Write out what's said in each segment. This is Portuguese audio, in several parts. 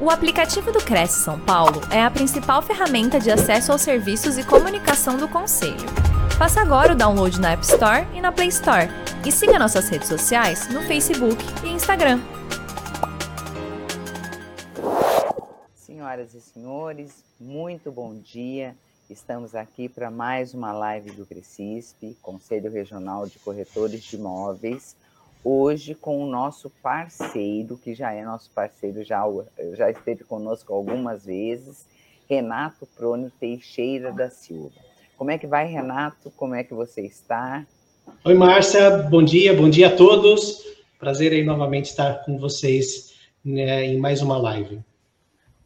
O aplicativo do Cresce São Paulo é a principal ferramenta de acesso aos serviços e comunicação do Conselho. Faça agora o download na App Store e na Play Store. E siga nossas redes sociais no Facebook e Instagram. Senhoras e senhores, muito bom dia. Estamos aqui para mais uma live do Crescisp, Conselho Regional de Corretores de Imóveis hoje com o nosso parceiro, que já é nosso parceiro, já, já esteve conosco algumas vezes, Renato Prônio Teixeira da Silva. Como é que vai, Renato? Como é que você está? Oi, Márcia, bom dia, bom dia a todos. Prazer aí novamente estar com vocês né, em mais uma live.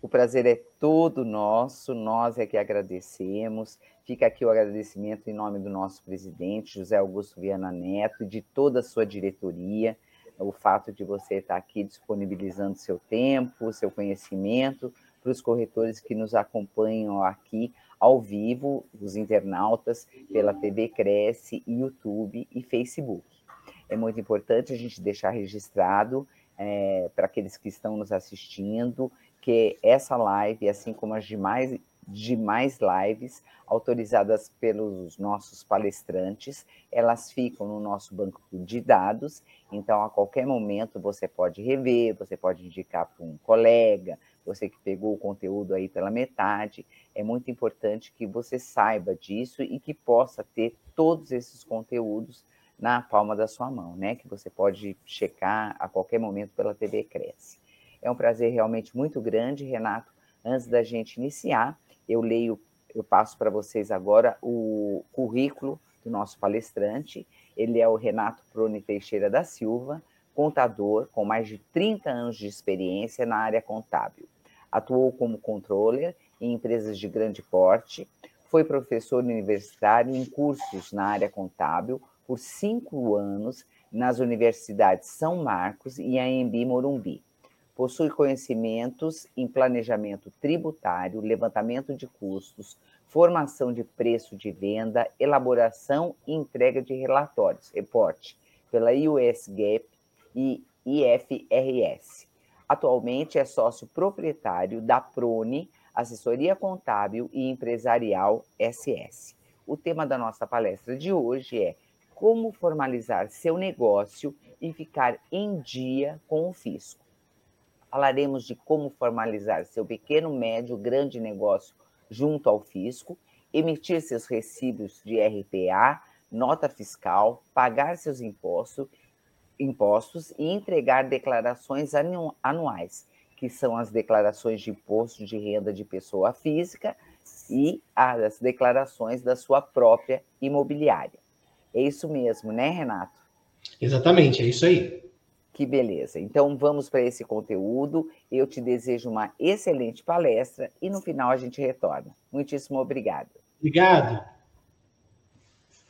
O prazer é todo nosso, nós é que agradecemos. Fica aqui o agradecimento em nome do nosso presidente, José Augusto Viana Neto, e de toda a sua diretoria, o fato de você estar aqui disponibilizando seu tempo, seu conhecimento para os corretores que nos acompanham aqui ao vivo, os internautas, pela TV Cresce, YouTube e Facebook. É muito importante a gente deixar registrado é, para aqueles que estão nos assistindo que essa live, assim como as demais, demais lives autorizadas pelos nossos palestrantes, elas ficam no nosso banco de dados, então a qualquer momento você pode rever, você pode indicar para um colega, você que pegou o conteúdo aí pela metade, é muito importante que você saiba disso e que possa ter todos esses conteúdos na palma da sua mão, né? Que você pode checar a qualquer momento pela TV Cresce. É um prazer realmente muito grande, Renato. Antes da gente iniciar, eu leio, eu passo para vocês agora o currículo do nosso palestrante. Ele é o Renato Prone Teixeira da Silva, contador com mais de 30 anos de experiência na área contábil. Atuou como controller em empresas de grande porte, foi professor universitário em cursos na área contábil por cinco anos nas universidades São Marcos e AMB Morumbi possui conhecimentos em planejamento tributário, levantamento de custos, formação de preço de venda, elaboração e entrega de relatórios, reporte pela US GAAP e IFRS. Atualmente é sócio proprietário da Prone, Assessoria Contábil e Empresarial SS. O tema da nossa palestra de hoje é como formalizar seu negócio e ficar em dia com o fisco falaremos de como formalizar seu pequeno, médio, grande negócio junto ao fisco, emitir seus recibos de RPA, nota fiscal, pagar seus impostos, impostos e entregar declarações anu anuais, que são as declarações de imposto de renda de pessoa física e as declarações da sua própria imobiliária. É isso mesmo, né, Renato? Exatamente, é isso aí. Que beleza. Então vamos para esse conteúdo. Eu te desejo uma excelente palestra e no final a gente retorna. Muitíssimo obrigado. Obrigado.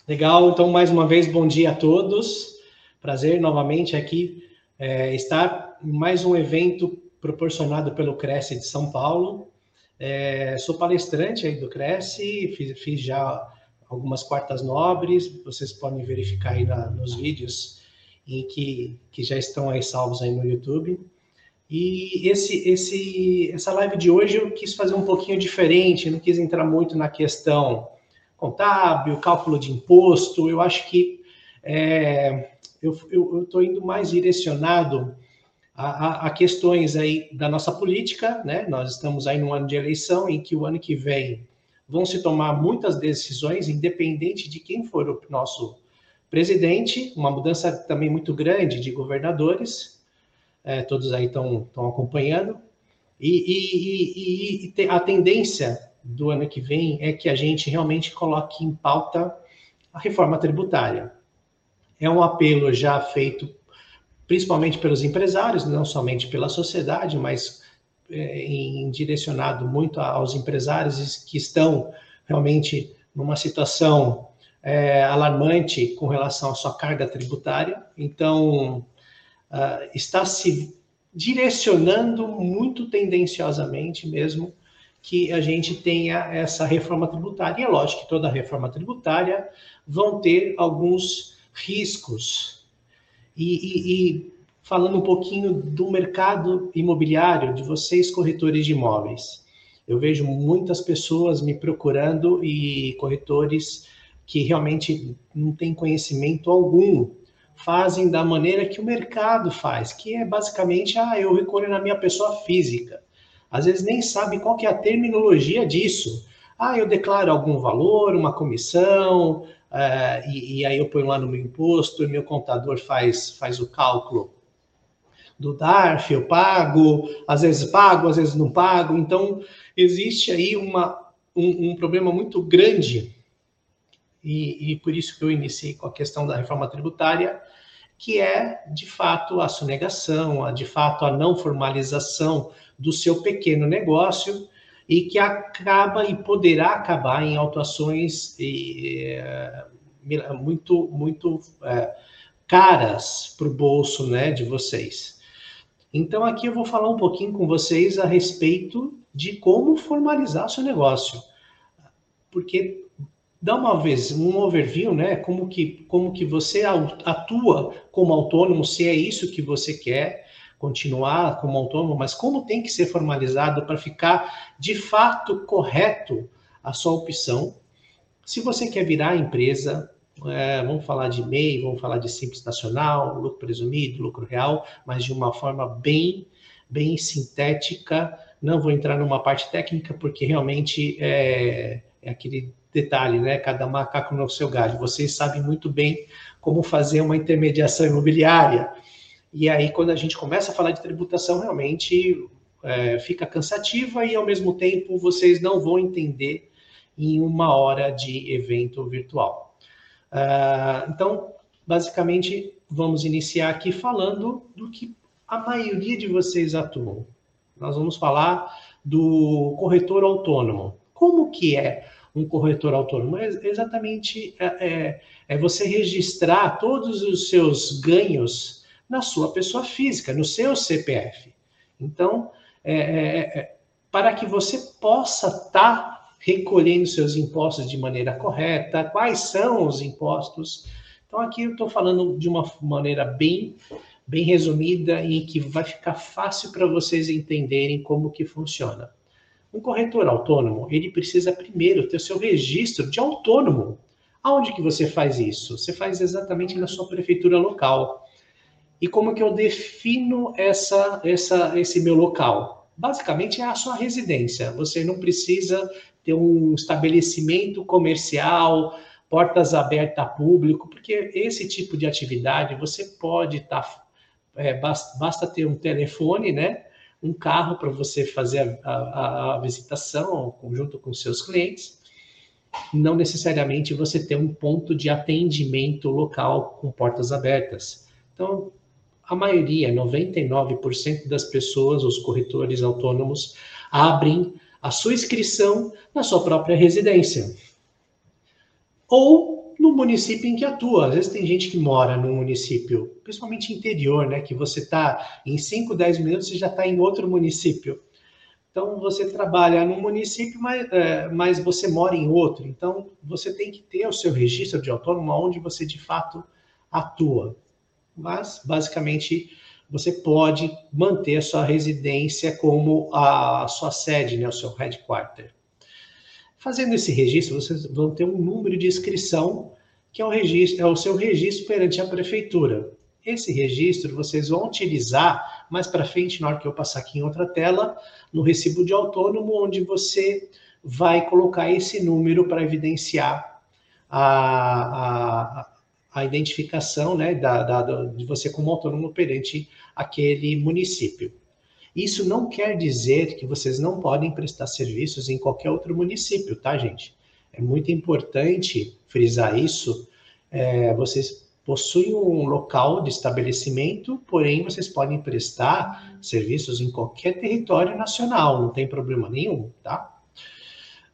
Legal. Então, mais uma vez, bom dia a todos. Prazer novamente aqui é, estar em mais um evento proporcionado pelo Cresce de São Paulo. É, sou palestrante aí do Cresce, fiz, fiz, já algumas quartas nobres, vocês podem verificar aí na, nos vídeos em que, que já estão aí salvos aí no YouTube. E esse, esse, essa live de hoje eu quis fazer um pouquinho diferente, não quis entrar muito na questão contábil, cálculo de imposto. Eu acho que é, eu estou indo mais direcionado a, a, a, questões aí da nossa política, né? Nós estamos aí num ano de eleição em que o ano que vem vão se tomar muitas decisões, independente de quem for o nosso presidente, uma mudança também muito grande de governadores, é, todos aí estão acompanhando, e, e, e, e, a tendência do ano que vem é que a gente realmente coloque em pauta a reforma tributária. É um apelo já feito principalmente pelos empresários, não somente pela sociedade, mas é, em, direcionado muito aos empresários que estão realmente numa situação é, alarmante com relação à sua carga tributária. Então, uh, está se direcionando muito tendenciosamente mesmo que a gente tenha essa reforma tributária. E é lógico que toda reforma tributária vão ter alguns riscos. E, e, e falando um pouquinho do mercado imobiliário de vocês, corretores de imóveis. Eu vejo muitas pessoas me procurando e corretores que realmente não têm conhecimento algum, fazem da maneira que o mercado faz, que é basicamente, ah, eu recolho na minha pessoa física. Às vezes nem sabe qual que é a terminologia disso. Ah, eu declaro algum valor, uma comissão, uh, e, e, aí eu ponho lá no meu imposto, e meu contador faz, faz o cálculo do DARF, eu pago, às vezes pago, às vezes não pago. Então, existe aí uma, um, um problema muito grande, e, e, por isso que eu iniciei com a questão da reforma tributária, que é, de fato, a sonegação, a, de fato, a não formalização do seu pequeno negócio, e que acaba e poderá acabar em autuações e, é, muito, muito é, caras para o bolso né, de vocês. Então, aqui eu vou falar um pouquinho com vocês a respeito de como formalizar seu negócio. Porque dá uma vez um overview, né? Como que, como que você atua como autônomo, se é isso que você quer continuar como autônomo, mas como tem que ser formalizado para ficar de fato correto a sua opção. Se você quer virar empresa, é, vamos falar de MEI, vamos falar de simples nacional, lucro presumido, lucro real, mas de uma forma bem, bem sintética. Não vou entrar numa parte técnica, porque realmente é, é aquele detalhe, né? Cada macaco no seu galho. Vocês sabem muito bem como fazer uma intermediação imobiliária. E aí, quando a gente começa a falar de tributação, realmente é, fica cansativa e, ao mesmo tempo, vocês não vão entender em uma hora de evento virtual. Uh, então, basicamente, vamos iniciar aqui falando do que a maioria de vocês atuam. Nós vamos falar do corretor autônomo. Como que é um corretor autônomo? É exatamente é, é, é você registrar todos os seus ganhos na sua pessoa física, no seu CPF. Então, é, é, é, para que você possa estar tá recolhendo seus impostos de maneira correta, quais são os impostos. Então, aqui eu estou falando de uma maneira bem, bem resumida em que vai ficar fácil para vocês entenderem como que funciona. Um corretor autônomo, ele precisa primeiro ter o seu registro de autônomo. Aonde que você faz isso? Você faz exatamente na sua prefeitura local. E como que eu defino essa, essa, esse meu local? Basicamente é a sua residência. Você não precisa ter um estabelecimento comercial, portas abertas a público, porque esse tipo de atividade você pode estar. Tá, é, basta, basta, ter um telefone, né? Um carro para você fazer a, a, a visitação junto com seus clientes. Não necessariamente você ter um ponto de atendimento local com portas abertas. Então, a maioria, 99% das pessoas, os corretores autônomos, abrem a sua inscrição na sua própria residência. Ou no município em que atua. Às vezes tem gente que mora num município, principalmente interior, né? Que você está em 5, 10 minutos, você já está em outro município. Então, você trabalha num município, mas, é, mas você mora em outro. Então, você tem que ter o seu registro de autônomo onde você de fato atua. Mas, basicamente, você pode manter a sua residência como a sua sede, né, o seu headquarter. Fazendo esse registro, vocês vão ter um número de inscrição, que é o, registro, é o seu registro perante a prefeitura. Esse registro vocês vão utilizar mais para frente, na hora que eu passar aqui em outra tela, no recibo de autônomo, onde você vai colocar esse número para evidenciar a, a, a identificação né, da, da, de você como autônomo perante aquele município. Isso não quer dizer que vocês não podem prestar serviços em qualquer outro município, tá, gente? É muito importante frisar isso. É, vocês possuem um local de estabelecimento, porém vocês podem prestar serviços em qualquer território nacional, não tem problema nenhum, tá?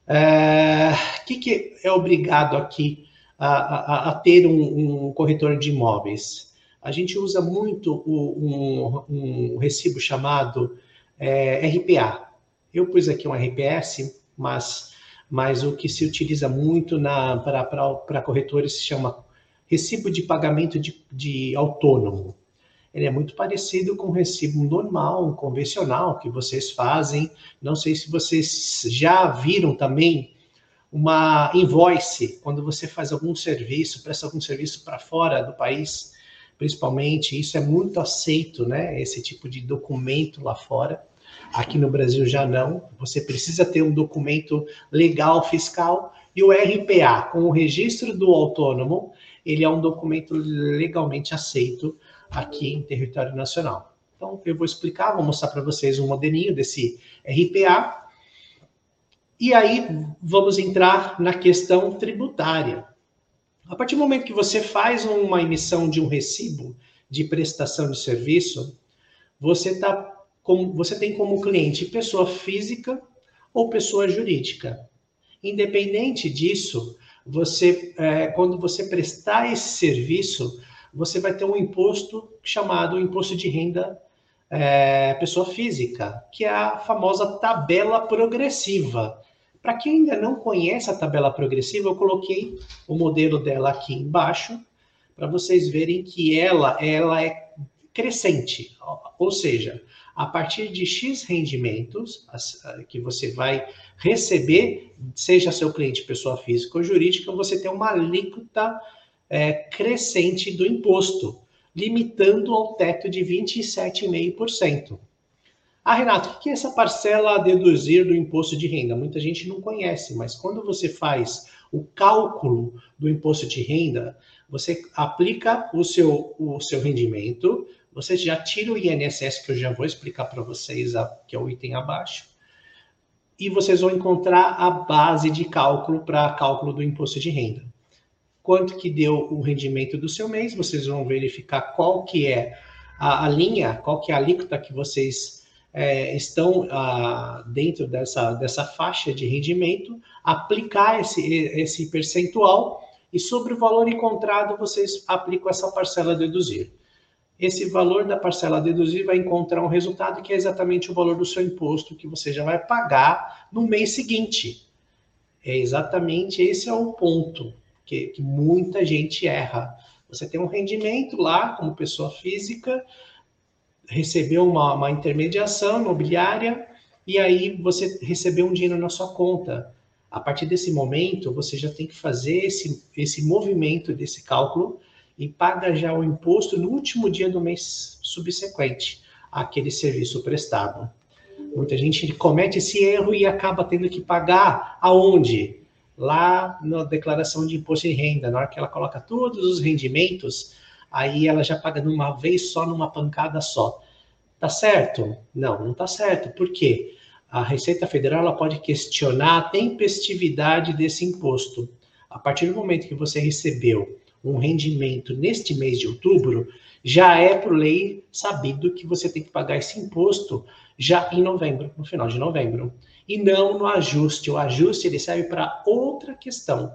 O é, que, que é obrigado aqui a, a, a ter um, um, corretor de imóveis. A gente usa muito um, um recibo chamado é, RPA. Eu pus aqui um RPS, mas, mas o que se utiliza muito para corretores se chama recibo de pagamento de, de autônomo. ele é muito parecido com o recibo normal, convencional que vocês fazem. Não sei se vocês já viram também uma invoice, quando você faz algum serviço, presta algum serviço para fora do país, principalmente, isso é muito aceito, né? Esse tipo de documento lá fora. Aqui no Brasil já não. Você precisa ter um documento legal fiscal e o RPA, com o registro do autônomo, ele é um documento legalmente aceito aqui em território nacional. Então, eu vou explicar, vou mostrar para vocês um modelinho desse RPA. E aí, vamos entrar na questão tributária. A partir do momento que você faz uma emissão de um recibo de prestação de serviço, você, tá você tem como cliente pessoa física ou pessoa jurídica. Independente disso, você, é, quando você prestar esse serviço, você vai ter um imposto chamado imposto de renda é, pessoa física, que é a famosa tabela progressiva. Para quem ainda não conhece a tabela progressiva, eu coloquei o modelo dela aqui embaixo, para vocês verem que ela, ela é crescente, ou seja, a partir de X rendimentos que você vai receber, seja seu cliente pessoa física ou jurídica, você tem uma alíquota é, crescente do imposto, limitando ao teto de 27,5%. Ah, Renato, o que é essa parcela a deduzir do imposto de renda? Muita gente não conhece, mas quando você faz o cálculo do imposto de renda, você aplica o seu, o seu rendimento, você já tira o INSS, que eu já vou explicar para vocês, que é o item abaixo, e vocês vão encontrar a base de cálculo para cálculo do imposto de renda quanto que deu o rendimento do seu mês, vocês vão verificar qual que é a, a linha, qual que é a alíquota que vocês é, estão a, dentro dessa, dessa faixa de rendimento, aplicar esse, esse percentual e sobre o valor encontrado vocês aplicam essa parcela deduzir. Esse valor da parcela deduzir vai encontrar um resultado que é exatamente o valor do seu imposto que você já vai pagar no mês seguinte. É exatamente esse é o ponto que, que muita gente erra. Você tem um rendimento lá como pessoa física, recebeu uma, uma intermediação imobiliária e aí você recebeu um dinheiro na sua conta. A partir desse momento, você já tem que fazer esse, esse movimento desse cálculo e paga já o imposto no último dia do mês subsequente àquele serviço prestado. Muita gente comete esse erro e acaba tendo que pagar aonde? lá na declaração de imposto de renda, na hora que ela coloca todos os rendimentos, aí ela já paga de uma vez só, numa pancada só. Tá certo? Não, não tá certo. Por quê? A Receita Federal ela pode questionar a tempestividade desse imposto. A partir do momento que você recebeu um rendimento neste mês de outubro, já é por lei sabido que você tem que pagar esse imposto já em novembro, no final de novembro e não no ajuste. O ajuste ele serve para outra questão.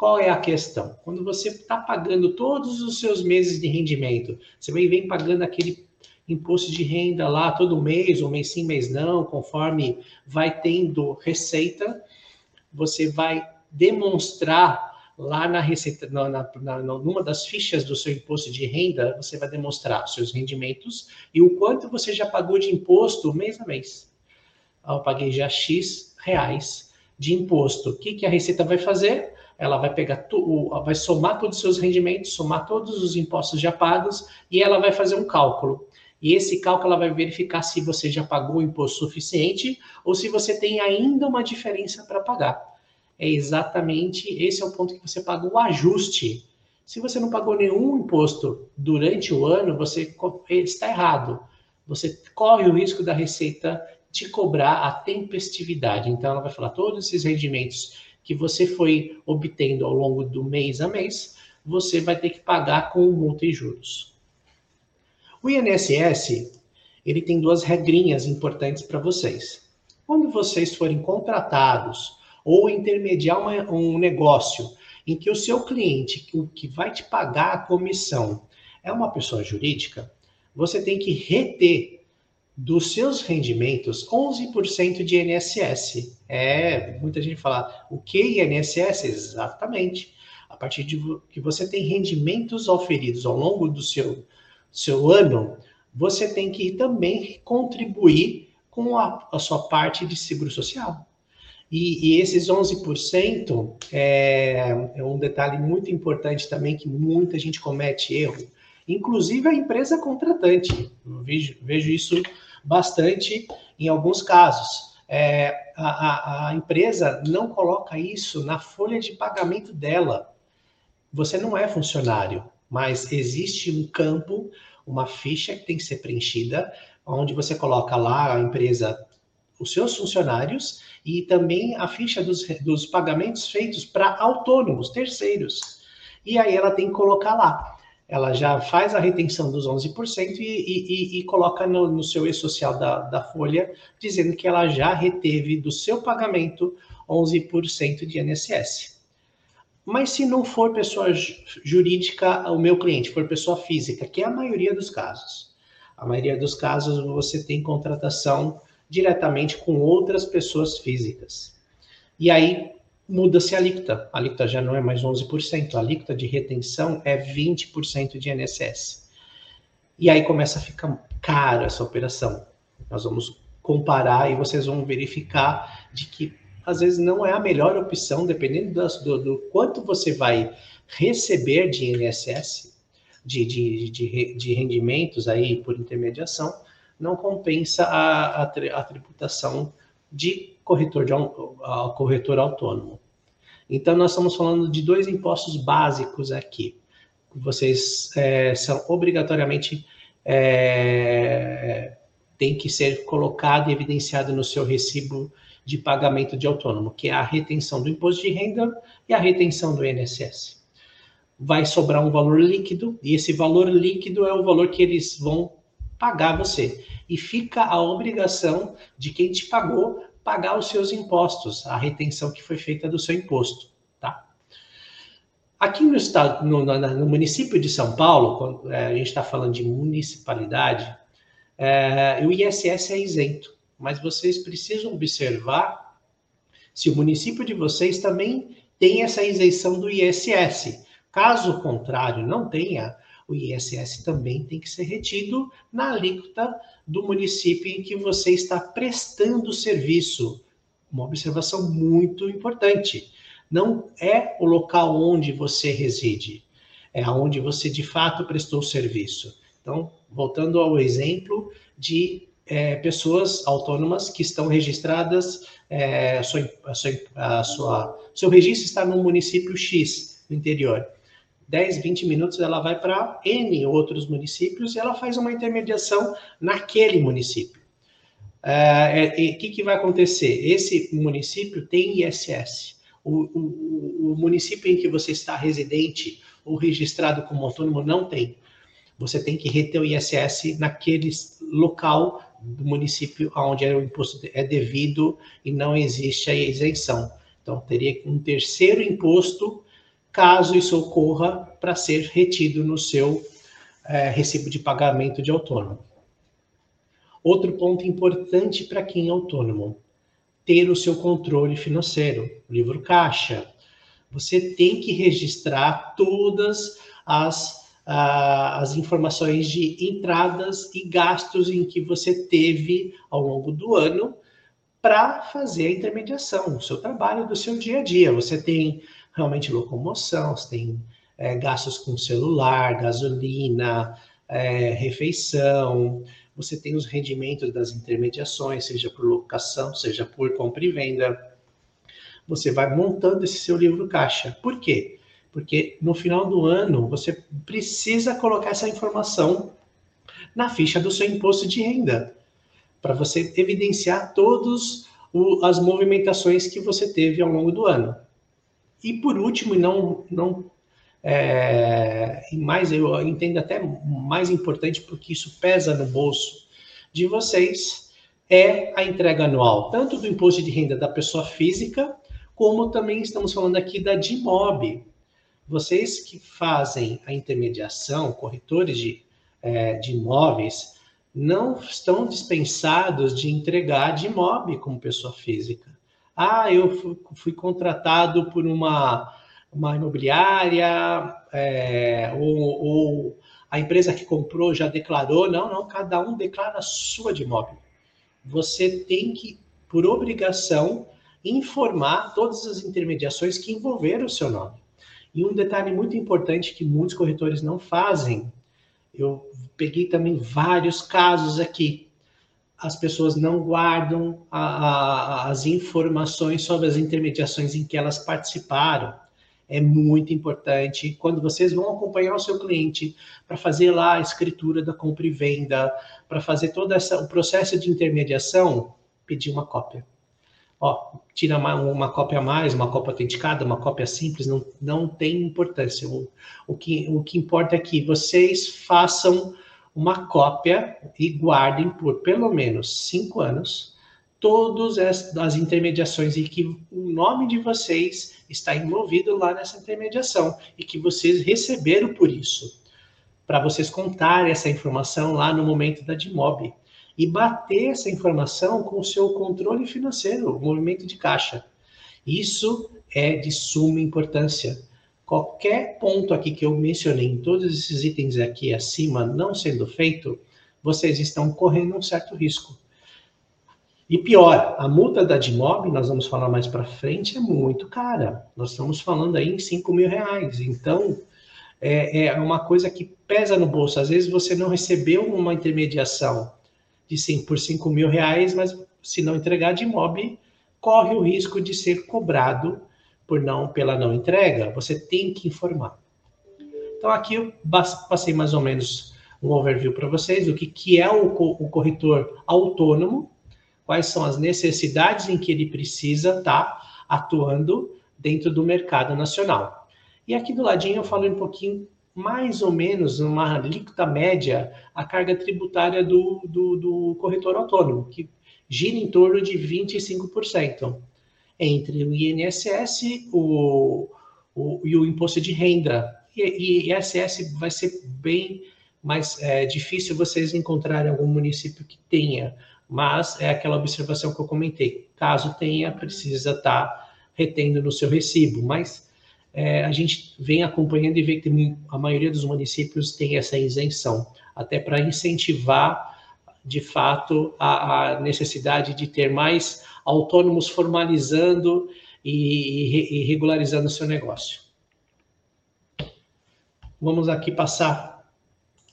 Qual é a questão? Quando você está pagando todos os seus meses de rendimento, você vem, pagando aquele imposto de renda lá todo mês, ou mês sim, mês não, conforme vai tendo receita, você vai demonstrar lá na receita, na, na, numa das fichas do seu imposto de renda, você vai demonstrar seus rendimentos e o quanto você já pagou de imposto mês a mês eu paguei já X reais de imposto. O que, que a Receita vai fazer? Ela vai pegar, tu, vai somar todos os seus rendimentos, somar todos os impostos já pagos e ela vai fazer um cálculo. E esse cálculo ela vai verificar se você já pagou o imposto suficiente ou se você tem ainda uma diferença para pagar. É exatamente esse é o ponto que você paga o ajuste. Se você não pagou nenhum imposto durante o ano, você está errado. Você corre o risco da Receita te cobrar a tempestividade. Então, ela vai falar todos esses rendimentos que você foi obtendo ao longo do mês a mês, você vai ter que pagar com multa e juros. O INSS, ele tem duas regrinhas importantes para vocês. Quando vocês forem contratados ou intermediar um negócio em que o seu cliente, o que vai te pagar a comissão, é uma pessoa jurídica, você tem que reter dos seus rendimentos, 11% de INSS. É, muita gente fala, o que INSS? Exatamente. A partir de que você tem rendimentos oferidos ao longo do seu, seu ano, você tem que também contribuir com a, a sua parte de seguro social. E, e esses 11% é, é um detalhe muito importante também que muita gente comete erro, inclusive a empresa contratante. Eu vejo, vejo isso bastante em alguns casos. É, a, a, empresa não coloca isso na folha de pagamento dela. Você não é funcionário, mas existe um campo, uma ficha que tem que ser preenchida, onde você coloca lá a empresa, os seus funcionários e também a ficha dos, dos pagamentos feitos para autônomos, terceiros. E aí ela tem que colocar lá ela já faz a retenção dos 11% e, e, e, coloca no, no seu e-social da, da Folha, dizendo que ela já reteve do seu pagamento 11% de INSS. Mas se não for pessoa jurídica, o meu cliente for pessoa física, que é a maioria dos casos, a maioria dos casos você tem contratação diretamente com outras pessoas físicas. E aí muda-se a alíquota. A alíquota já não é mais 11%, a alíquota de retenção é 20% de INSS. E aí começa a ficar cara essa operação. Nós vamos comparar e vocês vão verificar de que às vezes não é a melhor opção, dependendo do, do quanto você vai receber de INSS, de, de, de, de rendimentos aí por intermediação, não compensa a, a, a tributação de corretor, de, corretor autônomo. Então, nós estamos falando de dois impostos básicos aqui. Vocês é, são obrigatoriamente é, tem que ser colocado e evidenciado no seu recibo de pagamento de autônomo, que é a retenção do imposto de renda e a retenção do INSS. Vai sobrar um valor líquido, e esse valor líquido é o valor que eles vão pagar você. E fica a obrigação de quem te pagou pagar os seus impostos, a retenção que foi feita do seu imposto, tá? Aqui no estado, no, no, município de São Paulo, quando é, a gente está falando de municipalidade, é, o ISS é isento, mas vocês precisam observar se o município de vocês também tem essa isenção do ISS. Caso contrário, não tenha, o ISS também tem que ser retido na alíquota do município em que você está prestando serviço. Uma observação muito importante. Não é o local onde você reside, é onde você de fato prestou serviço. Então, voltando ao exemplo de é, pessoas autônomas que estão registradas, é, a sua, a sua, a sua, seu registro está no município X, no interior. 10, 20 minutos ela vai para N outros municípios e ela faz uma intermediação naquele município. O é, é, que, que vai acontecer? Esse município tem ISS. O, o, o, município em que você está residente ou registrado como autônomo não tem. Você tem que reter o ISS naquele local do município onde o imposto é devido e não existe a isenção. Então, teria um terceiro imposto caso isso ocorra, para ser retido no seu é, recibo de pagamento de autônomo. Outro ponto importante para quem é autônomo, ter o seu controle financeiro, livro caixa. Você tem que registrar todas as, as informações de entradas e gastos em que você teve ao longo do ano para fazer a intermediação, o seu trabalho do seu dia a dia. Você tem realmente locomoção, você tem é, gastos com celular, gasolina, é, refeição, você tem os rendimentos das intermediações, seja por locação, seja por compra e venda. Você vai montando esse seu livro caixa. Por quê? Porque no final do ano você precisa colocar essa informação na ficha do seu imposto de renda, para você evidenciar todas as movimentações que você teve ao longo do ano. E por último, e não, não é, e mais eu entendo até mais importante porque isso pesa no bolso de vocês é a entrega anual, tanto do imposto de renda da pessoa física, como também estamos falando aqui da DIMOB. Vocês que fazem a intermediação, corretores de, é, de imóveis, não estão dispensados de entregar DIMOB como pessoa física. Ah, eu fui, contratado por uma, uma imobiliária, é, ou, ou, a empresa que comprou já declarou. Não, não, cada um declara a sua de imóvel. Você tem que, por obrigação, informar todas as intermediações que envolveram o seu nome. E um detalhe muito importante que muitos corretores não fazem, eu peguei também vários casos aqui. As pessoas não guardam a, a, as informações sobre as intermediações em que elas participaram é muito importante. Quando vocês vão acompanhar o seu cliente para fazer lá a escritura da compra e venda, para fazer todo essa, o processo de intermediação, pedir uma cópia. Ó, tira uma, uma cópia a mais, uma cópia autenticada, uma cópia simples, não, não tem importância. O, o, que, o que importa é que vocês façam uma cópia e guardem por pelo menos cinco anos todas as intermediações e que o nome de vocês está envolvido lá nessa intermediação e que vocês receberam por isso, para vocês contarem essa informação lá no momento da DIMOB e bater essa informação com o seu controle financeiro, o movimento de caixa. Isso é de suma importância. Qualquer ponto aqui que eu mencionei em todos esses itens aqui acima não sendo feito, vocês estão correndo um certo risco. E pior, a multa da DIMOB, nós vamos falar mais para frente, é muito cara. Nós estamos falando aí em 5 mil reais. Então, é, é, uma coisa que pesa no bolso. Às vezes você não recebeu uma intermediação de 5 por 5 mil reais, mas se não entregar de DIMOB, corre o risco de ser cobrado por não pela não entrega. Você tem que informar. Então, aqui eu passei mais ou menos um overview para vocês do que, que é o, o corretor autônomo quais são as necessidades em que ele precisa estar tá atuando dentro do mercado nacional. E aqui do ladinho eu falo um pouquinho, mais ou menos, uma alíquota média, a carga tributária do, do, do corretor autônomo, que gira em torno de 25%, entre o INSS o, o, e o imposto de renda. E, e ISS vai ser bem mais é, difícil vocês encontrarem algum município que tenha mas é aquela observação que eu comentei. Caso tenha, precisa estar tá retendo no seu recibo, mas é, a gente vem acompanhando e vê que a maioria dos municípios tem essa isenção, até para incentivar, de fato, a, a, necessidade de ter mais autônomos formalizando e, e regularizando o seu negócio. Vamos aqui passar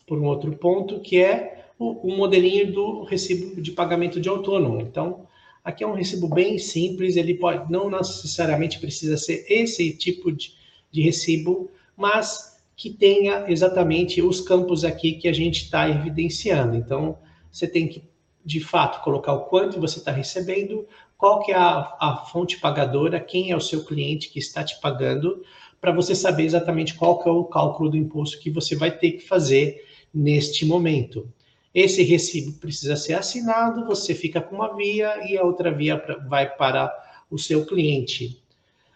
por um outro ponto, que é o, o modelinho do recibo de pagamento de autônomo. Então, aqui é um recibo bem simples, ele pode não necessariamente precisa ser esse tipo de, de recibo, mas que tenha exatamente os campos aqui que a gente está evidenciando. Então, você tem que, de fato, colocar o quanto você está recebendo, qual que é a, a fonte pagadora, quem é o seu cliente que está te pagando, para você saber exatamente qual que é o cálculo do imposto que você vai ter que fazer neste momento. Esse recibo precisa ser assinado, você fica com uma via e a outra via vai para o seu cliente.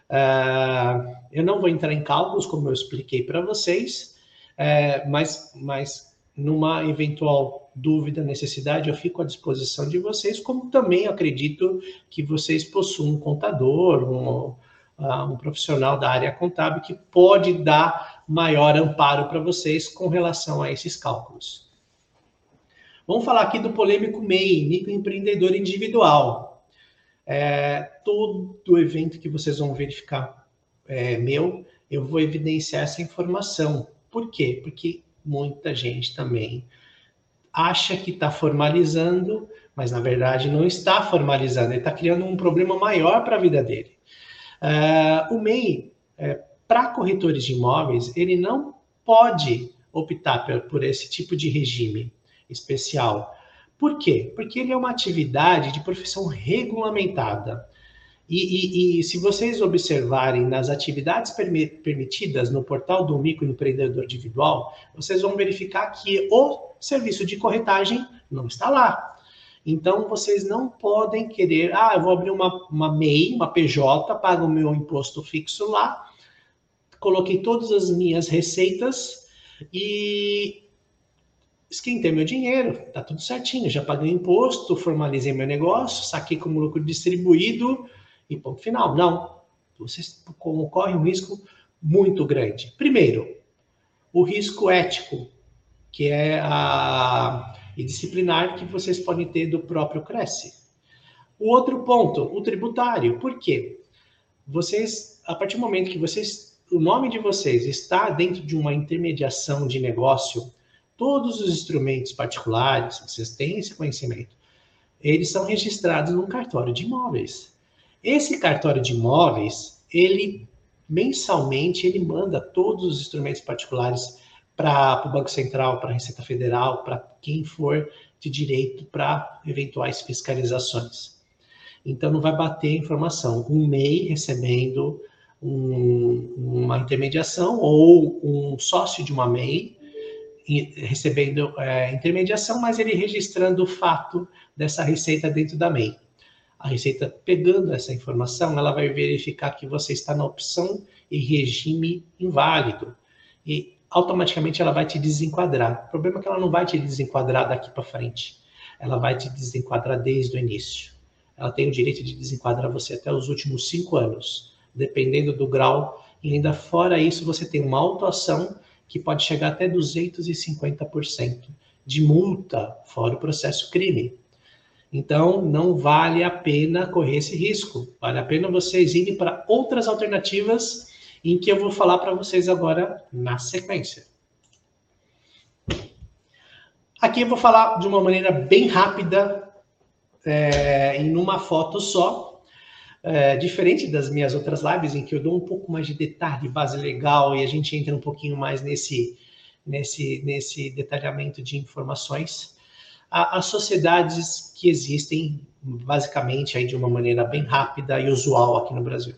Uh, eu não vou entrar em cálculos, como eu expliquei para vocês, uh, mas, mas numa eventual dúvida, necessidade, eu fico à disposição de vocês, como também acredito que vocês possuem um contador, um, uh, um profissional da área contábil que pode dar maior amparo para vocês com relação a esses cálculos. Vamos falar aqui do polêmico MEI, microempreendedor individual. É, todo evento que vocês vão verificar é, meu, eu vou evidenciar essa informação. Por quê? Porque muita gente também acha que está formalizando, mas na verdade não está formalizando, ele está criando um problema maior para a vida dele. É, o MEI, é, para corretores de imóveis, ele não pode optar por, por esse tipo de regime especial. Por quê? Porque ele é uma atividade de profissão regulamentada. E, e, e se vocês observarem nas atividades permitidas no portal do microempreendedor individual, vocês vão verificar que o serviço de corretagem não está lá. Então, vocês não podem querer, ah, eu vou abrir uma, uma MEI, uma PJ, pago o meu imposto fixo lá, coloquei todas as minhas receitas e esquentei meu dinheiro, tá tudo certinho, já paguei imposto, formalizei meu negócio, saquei como lucro distribuído e ponto final. Não, você corre um risco muito grande. Primeiro, o risco ético. que é a e disciplinar que vocês podem ter do próprio Cresce. O outro ponto, o tributário. Por quê? Vocês, a partir do momento que vocês, o nome de vocês está dentro de uma intermediação de negócio, todos os instrumentos particulares, vocês têm esse conhecimento, eles são registrados num cartório de imóveis. Esse cartório de imóveis, ele mensalmente ele manda todos os instrumentos particulares para o Banco Central, para a Receita Federal, para quem for de direito para eventuais fiscalizações. Então, não vai bater informação. Um MEI recebendo um, uma intermediação ou um sócio de uma MEI recebendo é, intermediação, mas ele registrando o fato dessa receita dentro da MEI. A Receita, pegando essa informação, ela vai verificar que você está na opção e regime inválido. E automaticamente ela vai te desenquadrar. O problema é que ela não vai te desenquadrar daqui para frente. Ela vai te desenquadrar desde o início. Ela tem o direito de desenquadrar você até os últimos cinco anos, dependendo do grau. E ainda fora isso, você tem uma autuação que pode chegar até 250% de multa, fora o processo crime. Então, não vale a pena correr esse risco. Vale a pena vocês irem para outras alternativas em que eu vou falar para vocês agora na sequência. Aqui eu vou falar de uma maneira bem rápida, é, em uma foto só, é, diferente das minhas outras lives, em que eu dou um pouco mais de detalhe, base legal, e a gente entra um pouquinho mais nesse, nesse, nesse detalhamento de informações as sociedades que existem basicamente aí de uma maneira bem rápida e usual aqui no Brasil.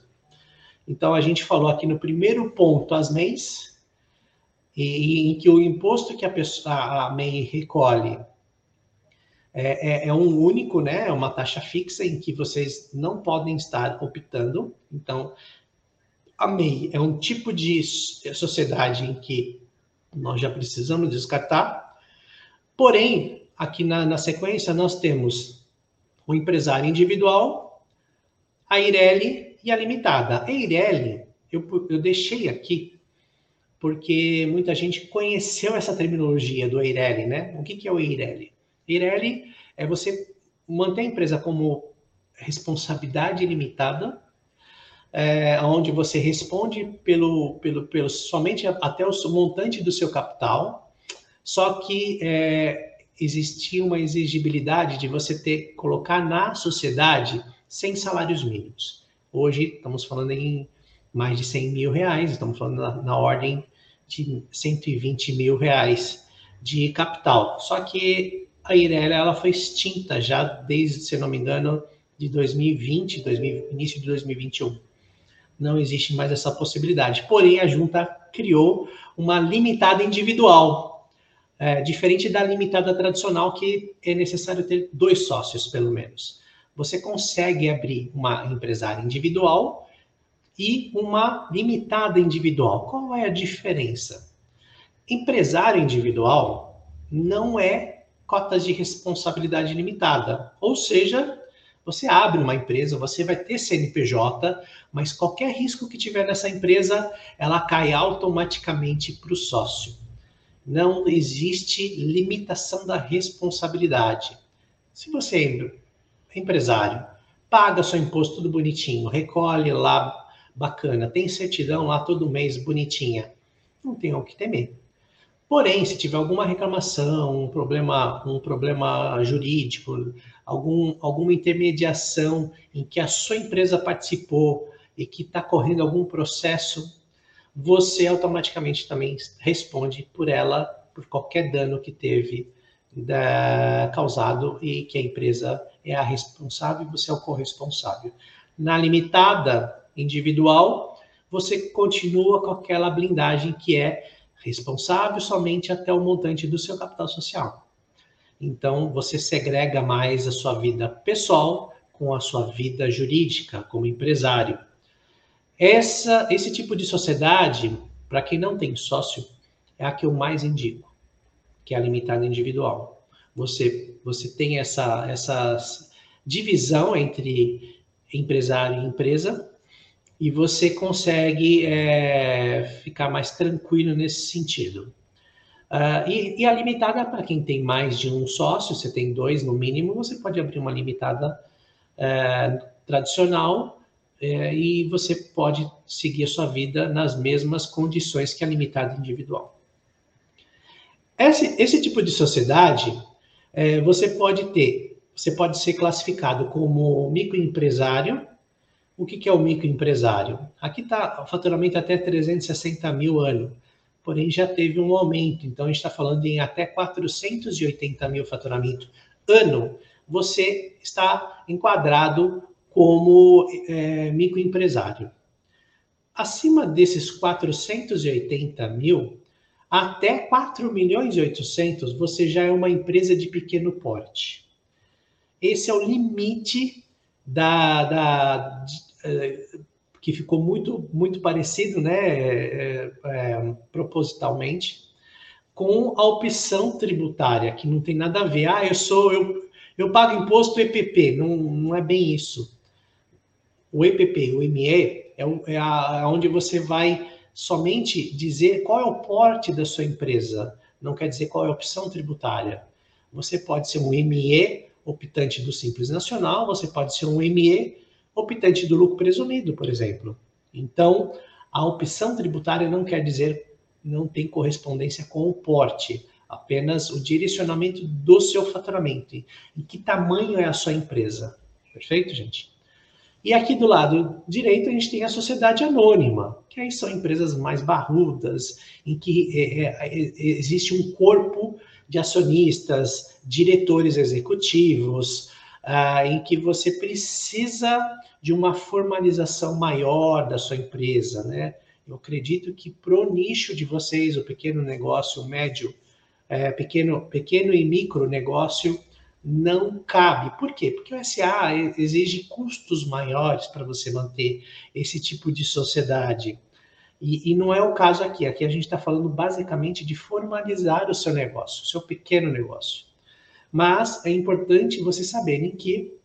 Então a gente falou aqui no primeiro ponto as MEIs, e, em que o imposto que a, pessoa, a MEI recolhe é, é, é, um único, né? É uma taxa fixa em que vocês não podem estar optando. Então, a MEI é um tipo de sociedade em que nós já precisamos descartar. Porém, aqui na, na sequência, nós temos o empresário individual, a Ireli e a limitada. A Ireli, eu, eu deixei aqui porque muita gente conheceu essa terminologia do Eireli, né? O que, que é o Eireli? Eireli é você manter a empresa como responsabilidade limitada, é, onde você responde pelo, pelo, pelo somente até o montante do seu capital, só que é, existia uma exigibilidade de você ter colocar na sociedade sem salários mínimos. Hoje estamos falando em mais de 100 mil reais, estamos falando na, na ordem de 120 mil reais de capital. Só que a Irelia ela foi extinta já desde, se não me engano, de 2020, 2000, início de 2021. Não existe mais essa possibilidade. Porém, a junta criou uma limitada individual, é, diferente da limitada tradicional, que é necessário ter dois sócios, pelo menos. Você consegue abrir uma empresária individual e uma limitada individual. Qual é a diferença? Empresário individual não é cotas de responsabilidade limitada, ou seja, você abre uma empresa, você vai ter CNPJ, mas qualquer risco que tiver nessa empresa, ela cai automaticamente para o sócio não existe limitação da responsabilidade. Se você é empresário, paga seu imposto tudo bonitinho, recolhe lá bacana, tem certidão lá todo mês bonitinha, não tem o que temer. Porém, se tiver alguma reclamação, um problema, um problema jurídico, algum, alguma intermediação em que a sua empresa participou e que está correndo algum processo você automaticamente também responde por ela, por qualquer dano que teve da, causado e que a empresa é a responsável e você é o corresponsável. Na limitada individual, você continua com aquela blindagem que é responsável somente até o montante do seu capital social. Então, você segrega mais a sua vida pessoal com a sua vida jurídica como empresário. Essa, esse tipo de sociedade, para quem não tem sócio, é a que eu mais indico, que é a limitada individual. Você, você tem essa, essa divisão entre empresário e empresa e você consegue é, ficar mais tranquilo nesse sentido. Uh, e, e, a limitada, para quem tem mais de um sócio, você tem dois no mínimo, você pode abrir uma limitada uh, tradicional uh, e você pode seguir a sua vida nas mesmas condições que a limitada individual. Esse, esse tipo de sociedade, é, você pode ter, você pode ser classificado como microempresário. O que, que é o microempresário? Aqui está o faturamento até 360 mil ano porém já teve um aumento. Então, a gente está falando em até 480 mil faturamento ano. Você está enquadrado como é, microempresário. Acima desses 480 mil, até 4 milhões e 800, você já é uma empresa de pequeno porte. Esse é o limite da, da de, é, que ficou muito, muito parecido, né, é, é, propositalmente, com a opção tributária, que não tem nada a ver. Ah, eu sou, eu, eu pago imposto EPP. Não, não é bem isso. O EPP, o ME, é, é a, onde você vai somente dizer qual é o porte da sua empresa. Não quer dizer qual é a opção tributária. Você pode ser um ME optante do Simples Nacional, você pode ser um ME optante do lucro presumido, por exemplo. Então, a opção tributária não quer dizer não tem correspondência com o porte, apenas o direcionamento do seu faturamento. E que tamanho é a sua empresa? Perfeito, gente? E aqui do lado direito a gente tem a sociedade anônima, que aí são empresas mais barrudas, em que é, é, é existe um corpo de acionistas, diretores executivos, ah, em que você precisa de uma formalização maior da sua empresa, né? Eu acredito que pro nicho de vocês, o pequeno negócio, o médio, é, pequeno, pequeno e micro negócio, não cabe. Por quê? Porque o SA exige custos maiores para você manter esse tipo de sociedade. E, e, não é o caso aqui. Aqui a gente está falando basicamente de formalizar o seu negócio, o seu pequeno negócio. Mas é importante vocês saberem que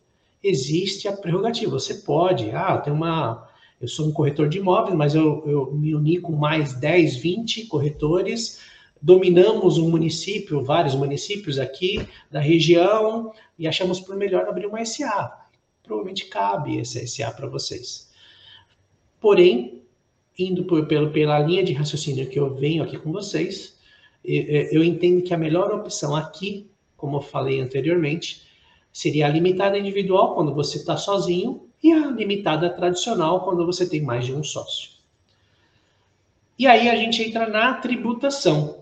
existe a prerrogativa. Você pode, ah, tem uma. Eu sou um corretor de imóveis, mas eu, eu me uni com mais 10, 20 corretores, dominamos um município, vários municípios aqui da região, e achamos por melhor abrir uma SA. Provavelmente cabe essa SA para vocês. Porém, indo por, pelo, pela linha de raciocínio que eu venho aqui com vocês, eu entendo que a melhor opção aqui como eu falei anteriormente, seria a limitada individual quando você está sozinho e a limitada tradicional quando você tem mais de um sócio. E aí a gente entra na tributação.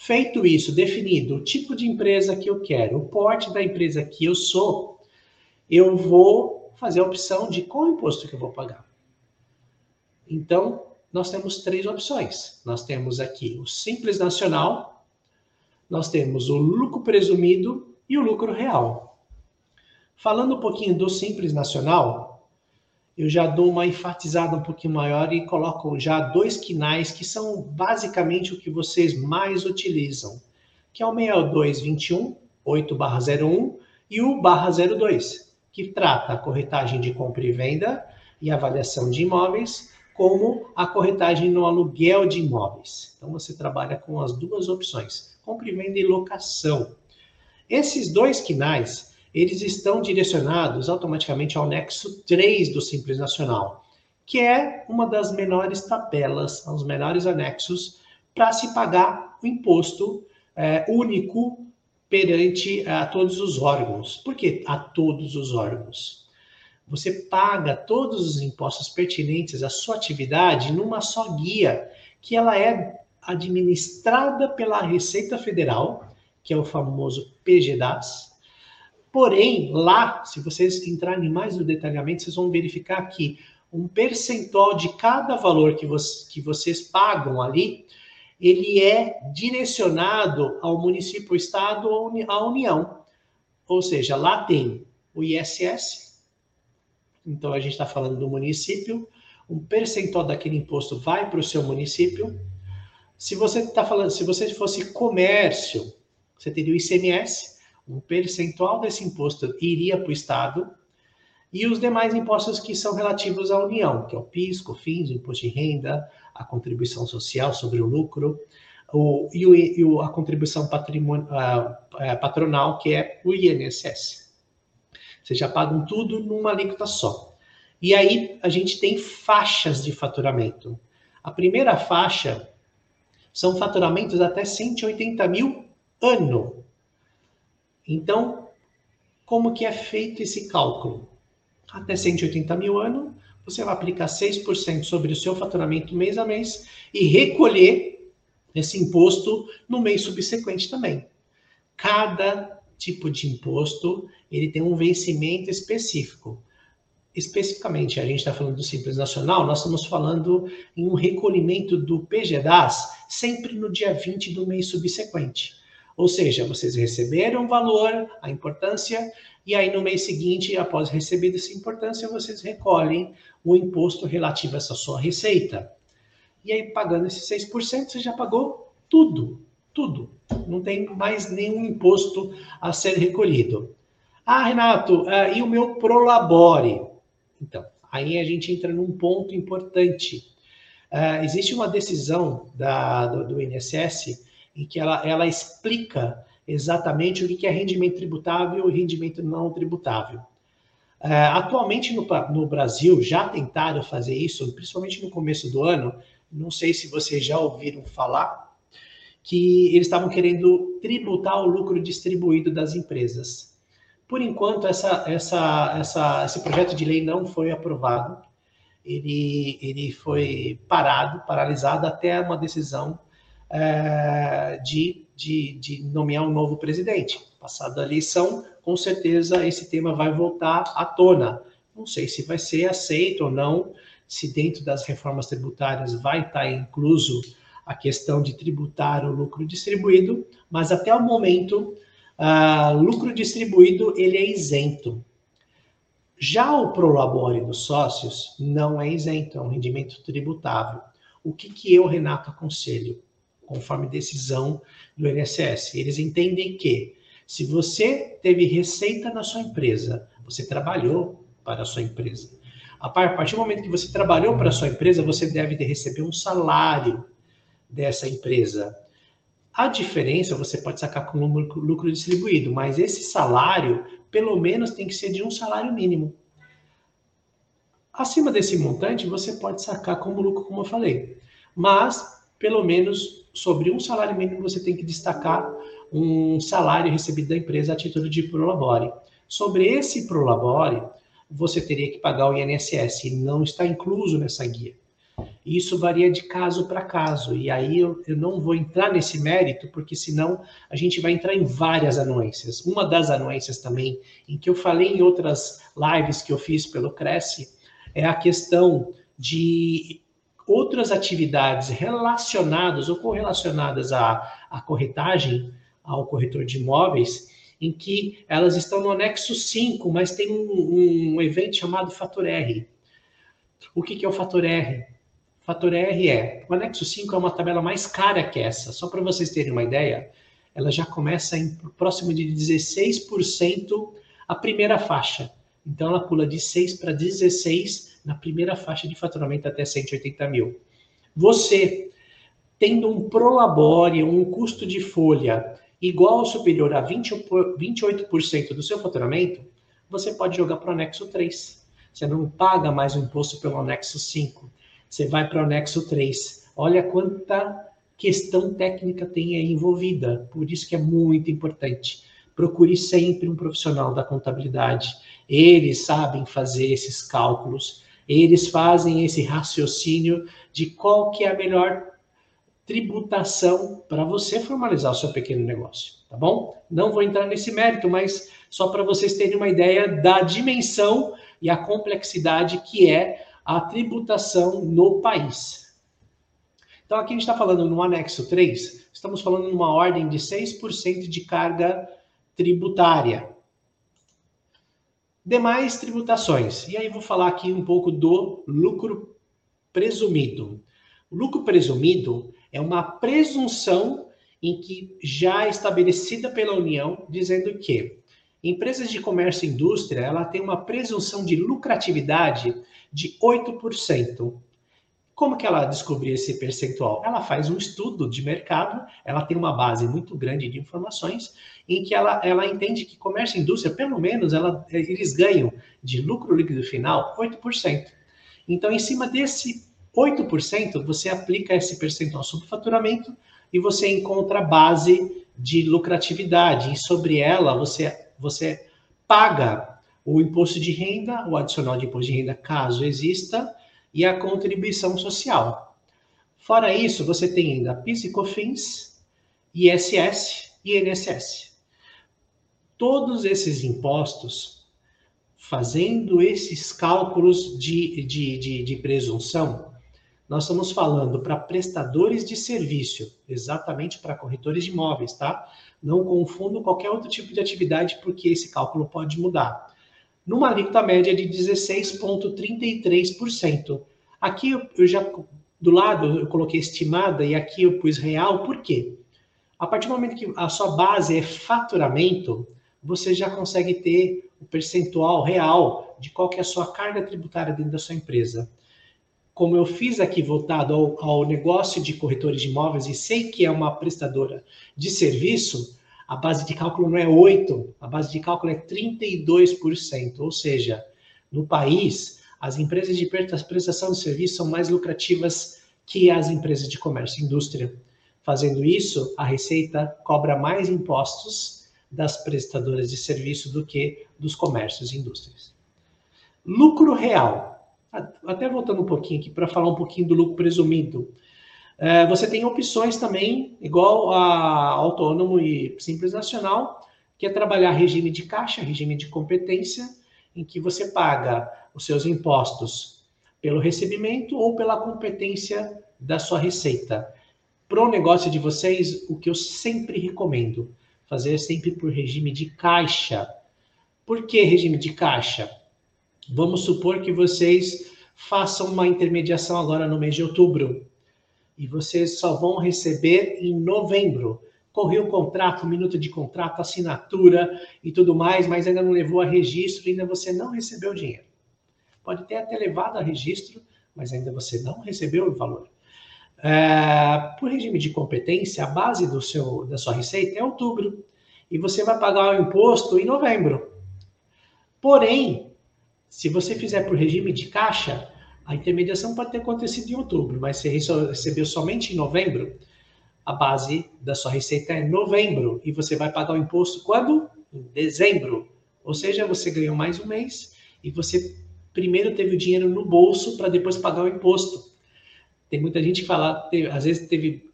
Feito isso, definido o tipo de empresa que eu quero, o porte da empresa que eu sou, eu vou fazer a opção de qual imposto que eu vou pagar. Então, nós temos três opções. Nós temos aqui o Simples Nacional, nós temos o lucro presumido e o lucro real. Falando um pouquinho do Simples Nacional, eu já dou uma enfatizada um pouquinho maior e coloco já dois quinais que são basicamente o que vocês mais utilizam, que é o 6221, 8/01 e o barra 02, que trata a corretagem de compra e venda e avaliação de imóveis, como a corretagem no aluguel de imóveis. Então você trabalha com as duas opções compra e venda e locação. Esses dois quinais, eles estão direcionados automaticamente ao nexo 3 do Simples Nacional, que é uma das menores tabelas, os menores anexos para se pagar o imposto é, único perante a todos os órgãos. Por que a todos os órgãos? Você paga todos os impostos pertinentes à sua atividade numa só guia, que ela é administrada pela Receita Federal, que é o famoso PGDAS. Porém, lá, se vocês entrarem mais no detalhamento, vocês vão verificar que um percentual de cada valor que, que vocês pagam ali, ele é direcionado ao município, ao estado ou à União. Ou seja, lá tem o ISS, então a gente está falando do município, um percentual daquele imposto vai para o seu município, se você está falando, se você fosse comércio, você teria o ICMS, um percentual desse imposto iria para o Estado, e os demais impostos que são relativos à União, que é o PIS, COFINS, o imposto de renda, a contribuição social sobre o lucro, o, e, o, e a contribuição a, patronal, que é o INSS. Vocês já pagam tudo numa alíquota só. E aí a gente tem faixas de faturamento. A primeira faixa são faturamentos até 180 mil ano. Então, como que é feito esse cálculo? Até 180 mil ano, você vai aplicar 6% sobre o seu faturamento mês a mês e recolher esse imposto no mês subsequente também. Cada tipo de imposto, ele tem um vencimento específico especificamente, a gente está falando do Simples Nacional, nós estamos falando em um recolhimento do PGDAS sempre no dia 20 do mês subsequente. Ou seja, vocês receberam o valor, a importância, e aí no mês seguinte, após receber essa importância, vocês recolhem o imposto relativo a essa sua receita. E aí, pagando esses 6%, você já pagou tudo, tudo. Não tem mais nenhum imposto a ser recolhido. Ah, Renato, uh, e o meu Prolabore? Então, aí a gente entra num ponto importante. Uh, existe uma decisão da, do, do, INSS em que ela, ela explica exatamente o que é rendimento tributável e rendimento não tributável. Uh, atualmente no, no Brasil já tentaram fazer isso, principalmente no começo do ano. Não sei se vocês já ouviram falar que eles estavam querendo tributar o lucro distribuído das empresas. Por enquanto, essa, essa, essa, esse projeto de lei não foi aprovado. Ele, ele foi parado, paralisado até uma decisão é, de, de, de nomear um novo presidente. Passada a eleição, com certeza esse tema vai voltar à tona. Não sei se vai ser aceito ou não, se dentro das reformas tributárias vai estar incluso a questão de tributar o lucro distribuído, mas até o momento Uh, lucro distribuído ele é isento. Já o prolabore dos sócios não é isento, é um rendimento tributável. O que, que eu, Renato, aconselho? Conforme decisão do INSS, eles entendem que se você teve receita na sua empresa, você trabalhou para a sua empresa. A partir do momento que você trabalhou para a sua empresa, você deve receber um salário dessa empresa. A diferença você pode sacar com lucro, lucro distribuído, mas esse salário, pelo menos, tem que ser de um salário mínimo. Acima desse montante, você pode sacar como lucro, como eu falei. Mas, pelo menos, sobre um salário mínimo, você tem que destacar um salário recebido da empresa a título de prolabore. Sobre esse prolabore, você teria que pagar o INSS, e não está incluso nessa guia. Isso varia de caso para caso, e aí eu, eu, não vou entrar nesse mérito, porque senão a gente vai entrar em várias anuências. Uma das anuências também, em que eu falei em outras lives que eu fiz pelo Cresce, é a questão de outras atividades relacionadas ou correlacionadas à, à corretagem, ao corretor de imóveis, em que elas estão no anexo 5, mas tem um, um evento chamado Fator R. O que, que é o Fator R? Fator R é, o anexo 5 é uma tabela mais cara que essa. Só para vocês terem uma ideia, ela já começa em próximo de 16% a primeira faixa. Então ela pula de 6 para 16 na primeira faixa de faturamento até 180 mil. Você, tendo um prolabore, um custo de folha igual ou superior a 20, 28% do seu faturamento, você pode jogar para o anexo 3. Você não paga mais o imposto pelo anexo 5. Você vai para o anexo 3. Olha quanta questão técnica tem aí envolvida. Por isso que é muito importante. Procure sempre um profissional da contabilidade. Eles sabem fazer esses cálculos. Eles fazem esse raciocínio de qual que é a melhor tributação para você formalizar o seu pequeno negócio, tá bom? Não vou entrar nesse mérito, mas só para vocês terem uma ideia da dimensão e a complexidade que é a tributação no país. Então, aqui a gente está falando no anexo 3, estamos falando numa ordem de 6% de carga tributária. Demais tributações. E aí vou falar aqui um pouco do lucro presumido. O lucro presumido é uma presunção em que já estabelecida pela União, dizendo que empresas de comércio e indústria, ela tem uma presunção de lucratividade de 8%. Como que ela descobriu esse percentual? Ela faz um estudo de mercado, ela tem uma base muito grande de informações, em que ela, ela entende que comércio e indústria, pelo menos, ela, eles ganham de lucro líquido final 8%. Então, em cima desse 8%, você aplica esse percentual sobre faturamento e você encontra a base de lucratividade. E sobre ela, você, você paga o imposto de renda, o adicional de imposto de renda, caso exista, e a contribuição social. Fora isso, você tem ainda PIS e COFINS, ISS e INSS. Todos esses impostos, fazendo esses cálculos de, de, de, de presunção, nós estamos falando para prestadores de serviço, exatamente para corretores de imóveis, tá? Não confundo qualquer outro tipo de atividade, porque esse cálculo pode mudar numa alíquota média de 16,33%. Aqui eu já, do lado, eu coloquei estimada e aqui eu pus real, por quê? A partir do momento que a sua base é faturamento, você já consegue ter o percentual real de qual é a sua carga tributária dentro da sua empresa. Como eu fiz aqui voltado ao, ao negócio de corretores de imóveis e sei que é uma prestadora de serviço, a base de cálculo não é 8, a base de cálculo é 32%, ou seja, no país, as empresas de prestação de serviço são mais lucrativas que as empresas de comércio e indústria. Fazendo isso, a Receita cobra mais impostos das prestadoras de serviço do que dos comércios e indústrias. Lucro real. Até voltando um pouquinho aqui para falar um pouquinho do lucro presumido. É, você tem opções também, igual a autônomo e simples nacional, que é trabalhar regime de caixa, regime de competência, em que você paga os seus impostos pelo recebimento ou pela competência da sua receita. Para o negócio de vocês, o que eu sempre recomendo, fazer sempre por regime de caixa. Por que regime de caixa? Vamos supor que vocês façam uma intermediação agora no mês de outubro e vocês só vão receber em novembro. Correu o contrato, minuto de contrato, assinatura e tudo mais, mas ainda não levou a registro, ainda você não recebeu o dinheiro. Pode ter até levado a registro, mas ainda você não recebeu o valor. É, por regime de competência, a base do seu, da sua receita é outubro e você vai pagar o imposto em novembro. Porém, se você fizer por regime de caixa, a intermediação pode ter acontecido em outubro, mas você recebeu somente em novembro, a base da sua receita é novembro e você vai pagar o imposto quando? Em dezembro. Ou seja, você ganhou mais um mês e você primeiro teve o dinheiro no bolso para depois pagar o imposto. Tem muita gente que fala, teve, às vezes teve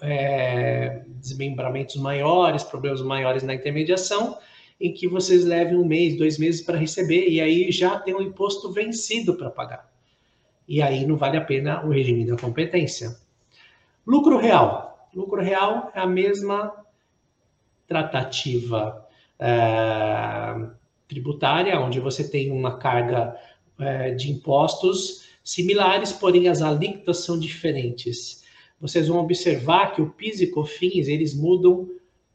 é, desmembramentos maiores, problemas maiores na intermediação, em que vocês levem um mês, dois meses para receber e aí já tem o imposto vencido para pagar e aí não vale a pena o regime da competência. Lucro real. Lucro real é a mesma tratativa é, tributária, onde você tem uma carga é, de impostos similares, porém as alíquotas são diferentes. Vocês vão observar que o PIS e COFINS, eles mudam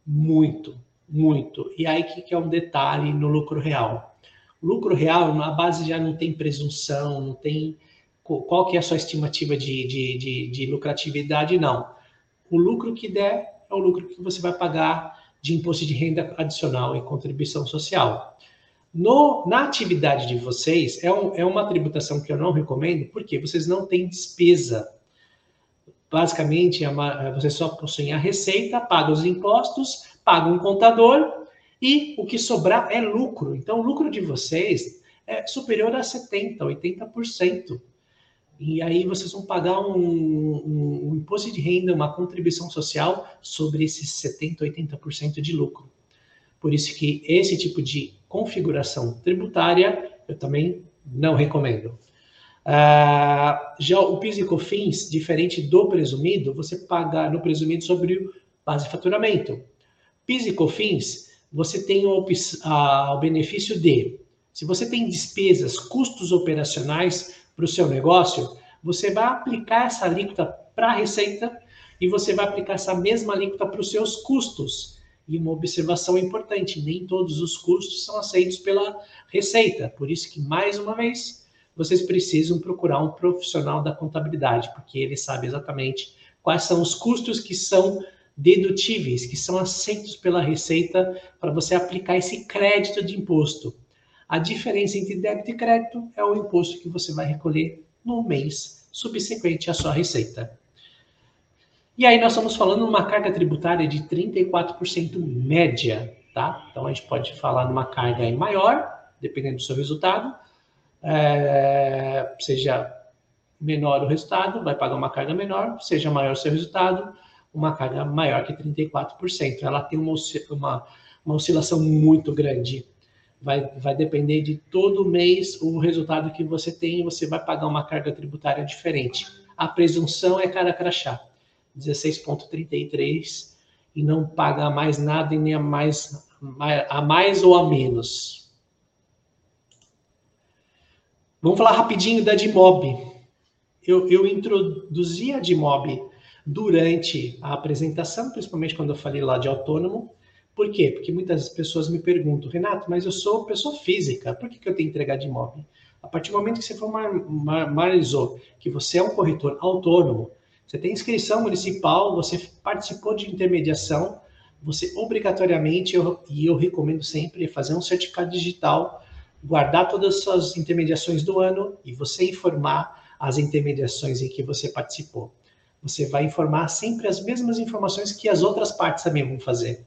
muito, muito. E aí que, que é um detalhe no lucro real. Lucro real, na base já não tem presunção, não tem qual que é a sua estimativa de, de, de, de lucratividade, não. O lucro que der é o lucro que você vai pagar de imposto de renda adicional e contribuição social. No, na atividade de vocês, é, um, é uma tributação que eu não recomendo, porque vocês não têm despesa. Basicamente, é uma, é, vocês só possuem a receita, pagam os impostos, pagam um contador e o que sobrar é lucro. Então, o lucro de vocês é superior a 70%, 80%. E aí vocês vão pagar um, um, um imposto de renda, uma contribuição social sobre esses 70%, 80% de lucro. Por isso que esse tipo de configuração tributária eu também não recomendo. Uh, já o PIS e COFINS, diferente do presumido, você paga no presumido sobre o base de faturamento. PIS e COFINS, você tem o, o benefício de, se você tem despesas, custos operacionais para o seu negócio, você vai aplicar essa alíquota para a receita e você vai aplicar essa mesma alíquota para os seus custos. E uma observação importante: nem todos os custos são aceitos pela receita. Por isso que, mais uma vez, vocês precisam procurar um profissional da contabilidade, porque ele sabe exatamente quais são os custos que são dedutíveis, que são aceitos pela Receita para você aplicar esse crédito de imposto. A diferença entre débito e crédito é o imposto que você vai recolher no mês subsequente à sua receita. E aí nós estamos falando numa carga tributária de 34% média, tá? Então a gente pode falar numa carga maior, dependendo do seu resultado, é, seja menor o resultado, vai pagar uma carga menor, seja maior o seu resultado, uma carga maior que 34%. Ela tem uma, uma, uma oscilação muito grande. Vai, vai depender de todo mês o resultado que você tem, você vai pagar uma carga tributária diferente. A presunção é cara crachá, 16,33 e não paga mais nada e nem a mais, a mais ou a menos. Vamos falar rapidinho da DIMOB. Eu, eu introduzi a DIMOB durante a apresentação, principalmente quando eu falei lá de autônomo. Por quê? Porque muitas pessoas me perguntam, Renato, mas eu sou pessoa física, por que, que eu tenho que entregar de imóvel? A partir do momento que você formalizou que você é um corretor autônomo, você tem inscrição municipal, você participou de intermediação, você obrigatoriamente, eu, e eu recomendo sempre, fazer um certificado digital guardar todas as suas intermediações do ano e você informar as intermediações em que você participou. Você vai informar sempre as mesmas informações que as outras partes também vão fazer.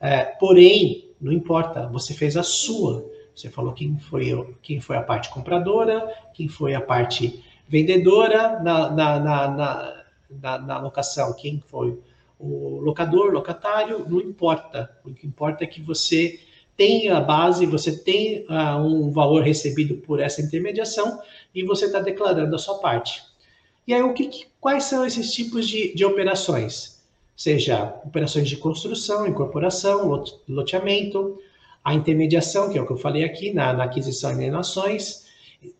É, porém, não importa, você fez a sua. Você falou quem foi, quem foi a parte compradora, quem foi a parte vendedora na, na, na, na, na locação, quem foi o locador, locatário, não importa. O que importa é que você tem a base, você tem uh, um valor recebido por essa intermediação e você está declarando a sua parte. E aí, o que, quais são esses tipos de, de operações? Seja operações de construção, incorporação, loteamento, a intermediação, que é o que eu falei aqui, na, na aquisição e alienações,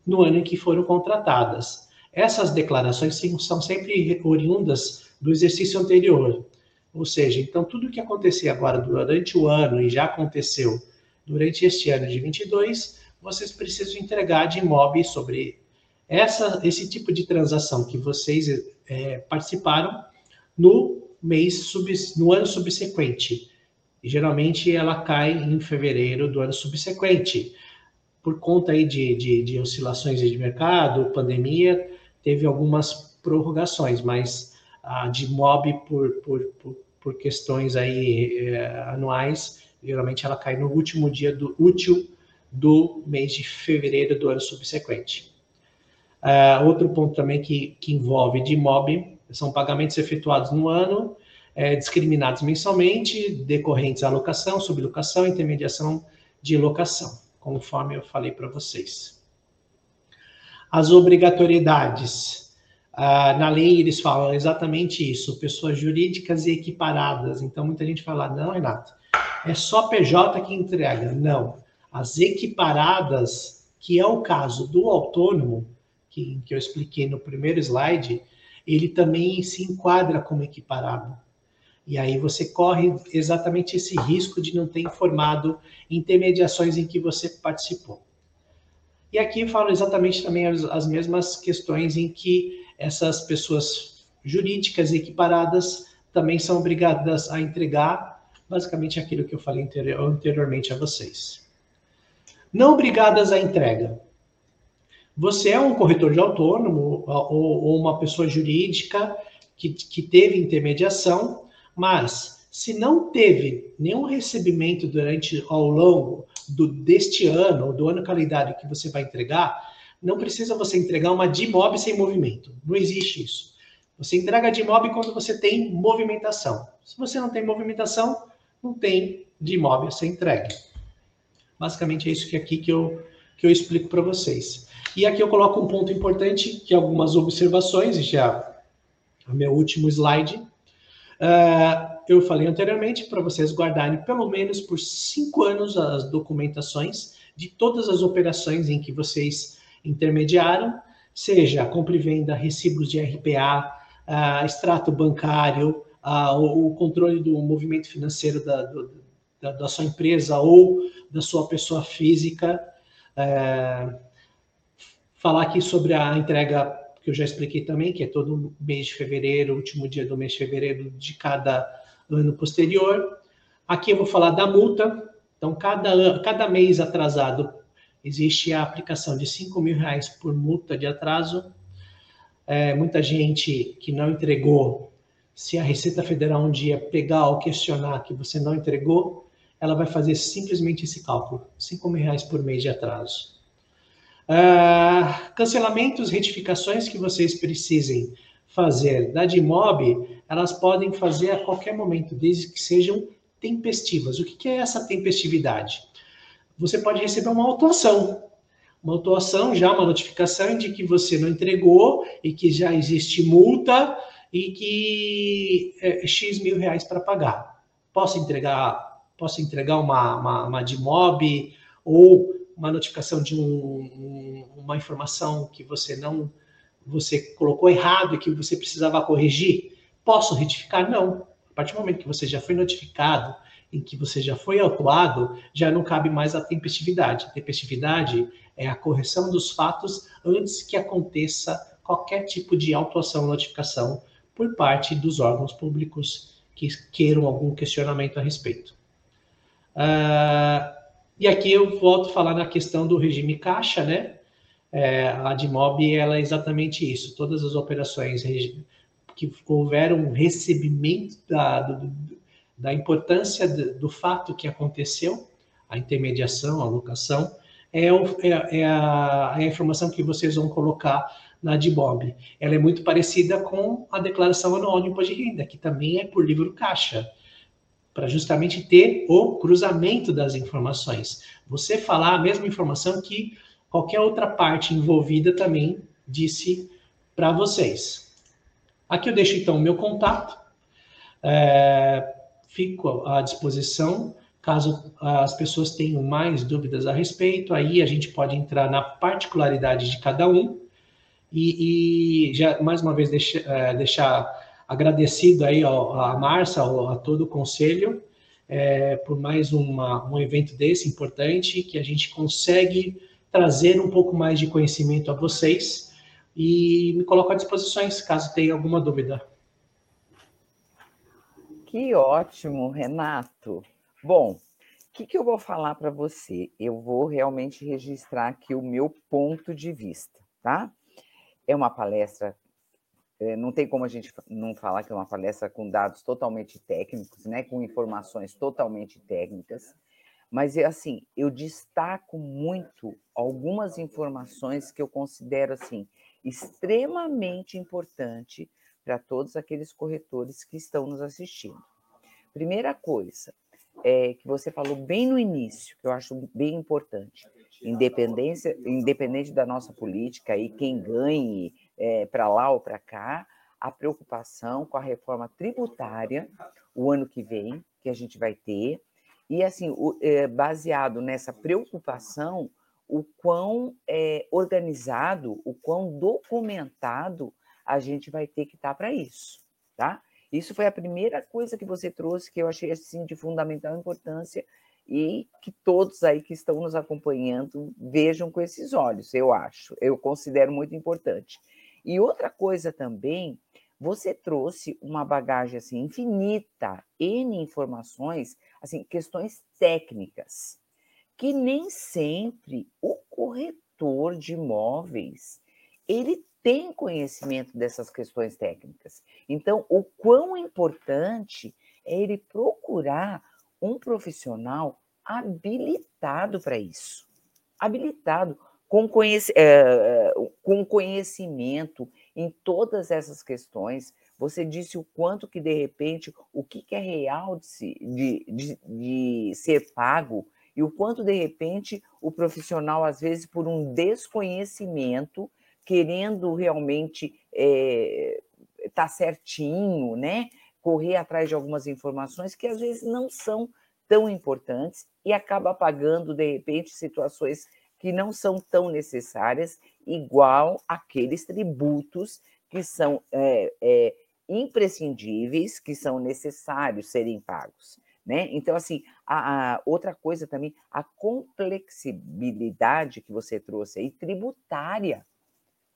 no ano em que foram contratadas. Essas declarações são sempre oriundas do exercício anterior. Ou seja, então tudo que acontecer agora durante o ano e já aconteceu durante este ano de 22, vocês precisam entregar de imóvel sobre essa, esse tipo de transação que vocês é, participaram no mês no ano subsequente. E, geralmente ela cai em fevereiro do ano subsequente. Por conta aí de, de, de oscilações de mercado, pandemia, teve algumas prorrogações, mas a de MOB por, por, por, por questões aí é, anuais, geralmente ela cai no último dia do útil do mês de fevereiro do ano subsequente. Uh, outro ponto também que, que envolve de MOB são pagamentos efetuados no ano, é, discriminados mensalmente, decorrentes à locação, sublocação, intermediação de locação, conforme eu falei para vocês. As obrigatoriedades ah, na lei eles falam exatamente isso, pessoas jurídicas e equiparadas. Então muita gente fala, não, Renato, é só PJ que entrega. Não. As equiparadas, que é o caso do autônomo, que, que eu expliquei no primeiro slide, ele também se enquadra como equiparado. E aí você corre exatamente esse risco de não ter informado intermediações em que você participou. E aqui falo exatamente também as, as mesmas questões em que essas pessoas jurídicas equiparadas também são obrigadas a entregar basicamente aquilo que eu falei anteriormente a vocês. Não obrigadas à entrega. Você é um corretor de autônomo ou, ou uma pessoa jurídica que, que teve intermediação, mas se não teve nenhum recebimento durante ao longo do, deste ano, ou do ano calendário que você vai entregar, não precisa você entregar uma DIMOB sem movimento. Não existe isso. Você entrega a DIMOB quando você tem movimentação. Se você não tem movimentação, não tem DIMOB ser entregue. Basicamente é isso que aqui que eu, que eu explico para vocês. E aqui eu coloco um ponto importante, que é algumas observações, já o meu último slide. Uh, eu falei anteriormente para vocês guardarem pelo menos por cinco anos as documentações de todas as operações em que vocês intermediaram, seja compra e venda, recibos de RPA, uh, extrato bancário, uh, o, o, controle do movimento financeiro da, do, da, da, sua empresa ou da sua pessoa física, uh, falar aqui sobre a entrega que eu já expliquei também, que é todo mês de fevereiro, último dia do mês de fevereiro de cada ano posterior. Aqui eu vou falar da multa. Então, cada, cada mês atrasado existe a aplicação de 5 mil reais por multa de atraso. É, muita gente que não entregou, se a Receita Federal um dia pegar ou questionar que você não entregou, ela vai fazer simplesmente esse cálculo, 5 mil reais por mês de atraso. Uh, cancelamentos, retificações que vocês precisem fazer da DIMOB, elas podem fazer a qualquer momento, desde que sejam tempestivas. O que é essa tempestividade? Você pode receber uma autuação. Uma autuação, já uma notificação de que você não entregou e que já existe multa e que é X mil reais para pagar. Posso entregar, posso entregar uma, uma, uma ou uma notificação de um, uma informação que você não você colocou errado e que você precisava corrigir? Posso retificar? Não. A partir do momento que você já foi notificado, em que você já foi autuado, já não cabe mais a tempestividade. A tempestividade é a correção dos fatos antes que aconteça qualquer tipo de autuação ou notificação por parte dos órgãos públicos que queiram algum questionamento a respeito. Uh, e aqui eu volto a falar na questão do regime caixa, né? É, a DIMOB ela é exatamente isso. Todas as operações que houver um recebimento da, do, da importância do fato que aconteceu, a intermediação, a locação, é, o, é, é, a, é, a, informação que vocês vão colocar na DIBOB. Ela é muito parecida com a declaração anual de imposto de renda, que também é por livro caixa, para justamente ter o cruzamento das informações. Você falar a mesma informação que qualquer outra parte envolvida também disse para vocês. Aqui eu deixo então o meu contato. É, fico à disposição caso as pessoas tenham mais dúvidas a respeito. Aí a gente pode entrar na particularidade de cada um e, e já mais uma vez deixa, é, deixar agradecido aí ó, a Marcia, a todo o conselho é, por mais uma, um evento desse importante que a gente consegue trazer um pouco mais de conhecimento a vocês e me coloco à disposição caso tenha alguma dúvida. Que ótimo, Renato. Bom, o que, que eu vou falar para você? Eu vou realmente registrar aqui o meu ponto de vista, tá? É uma palestra, não tem como a gente não falar que é uma palestra com dados totalmente técnicos, né? Com informações totalmente técnicas. Mas, é assim, eu destaco muito algumas informações que eu considero, assim, extremamente importante para todos aqueles corretores que estão nos assistindo. Primeira coisa, é, que você falou bem no início, que eu acho bem importante, independência, independente da nossa política e quem ganhe é, para lá ou para cá, a preocupação com a reforma tributária o ano que vem, que a gente vai ter, e, assim, o, é, baseado nessa preocupação, o quão é, organizado, o quão documentado a gente vai ter que estar tá para isso, tá? Isso foi a primeira coisa que você trouxe que eu achei assim de fundamental importância e que todos aí que estão nos acompanhando vejam com esses olhos, eu acho, eu considero muito importante. E outra coisa também você trouxe uma bagagem assim infinita, N informações, assim, questões técnicas, que nem sempre o corretor de imóveis ele tem conhecimento dessas questões técnicas. Então, o quão importante é ele procurar um profissional habilitado para isso. Habilitado, com, conhec é, com conhecimento em todas essas questões. Você disse o quanto que, de repente, o que, que é real de, se, de, de, de ser pago e o quanto, de repente, o profissional, às vezes, por um desconhecimento, querendo realmente estar é, tá certinho, né? correr atrás de algumas informações que, às vezes, não são tão importantes e acaba pagando, de repente, situações que não são tão necessárias, igual aqueles tributos que são é, é, imprescindíveis, que são necessários serem pagos. Né? Então, assim, a, a, outra coisa também, a complexibilidade que você trouxe aí, tributária.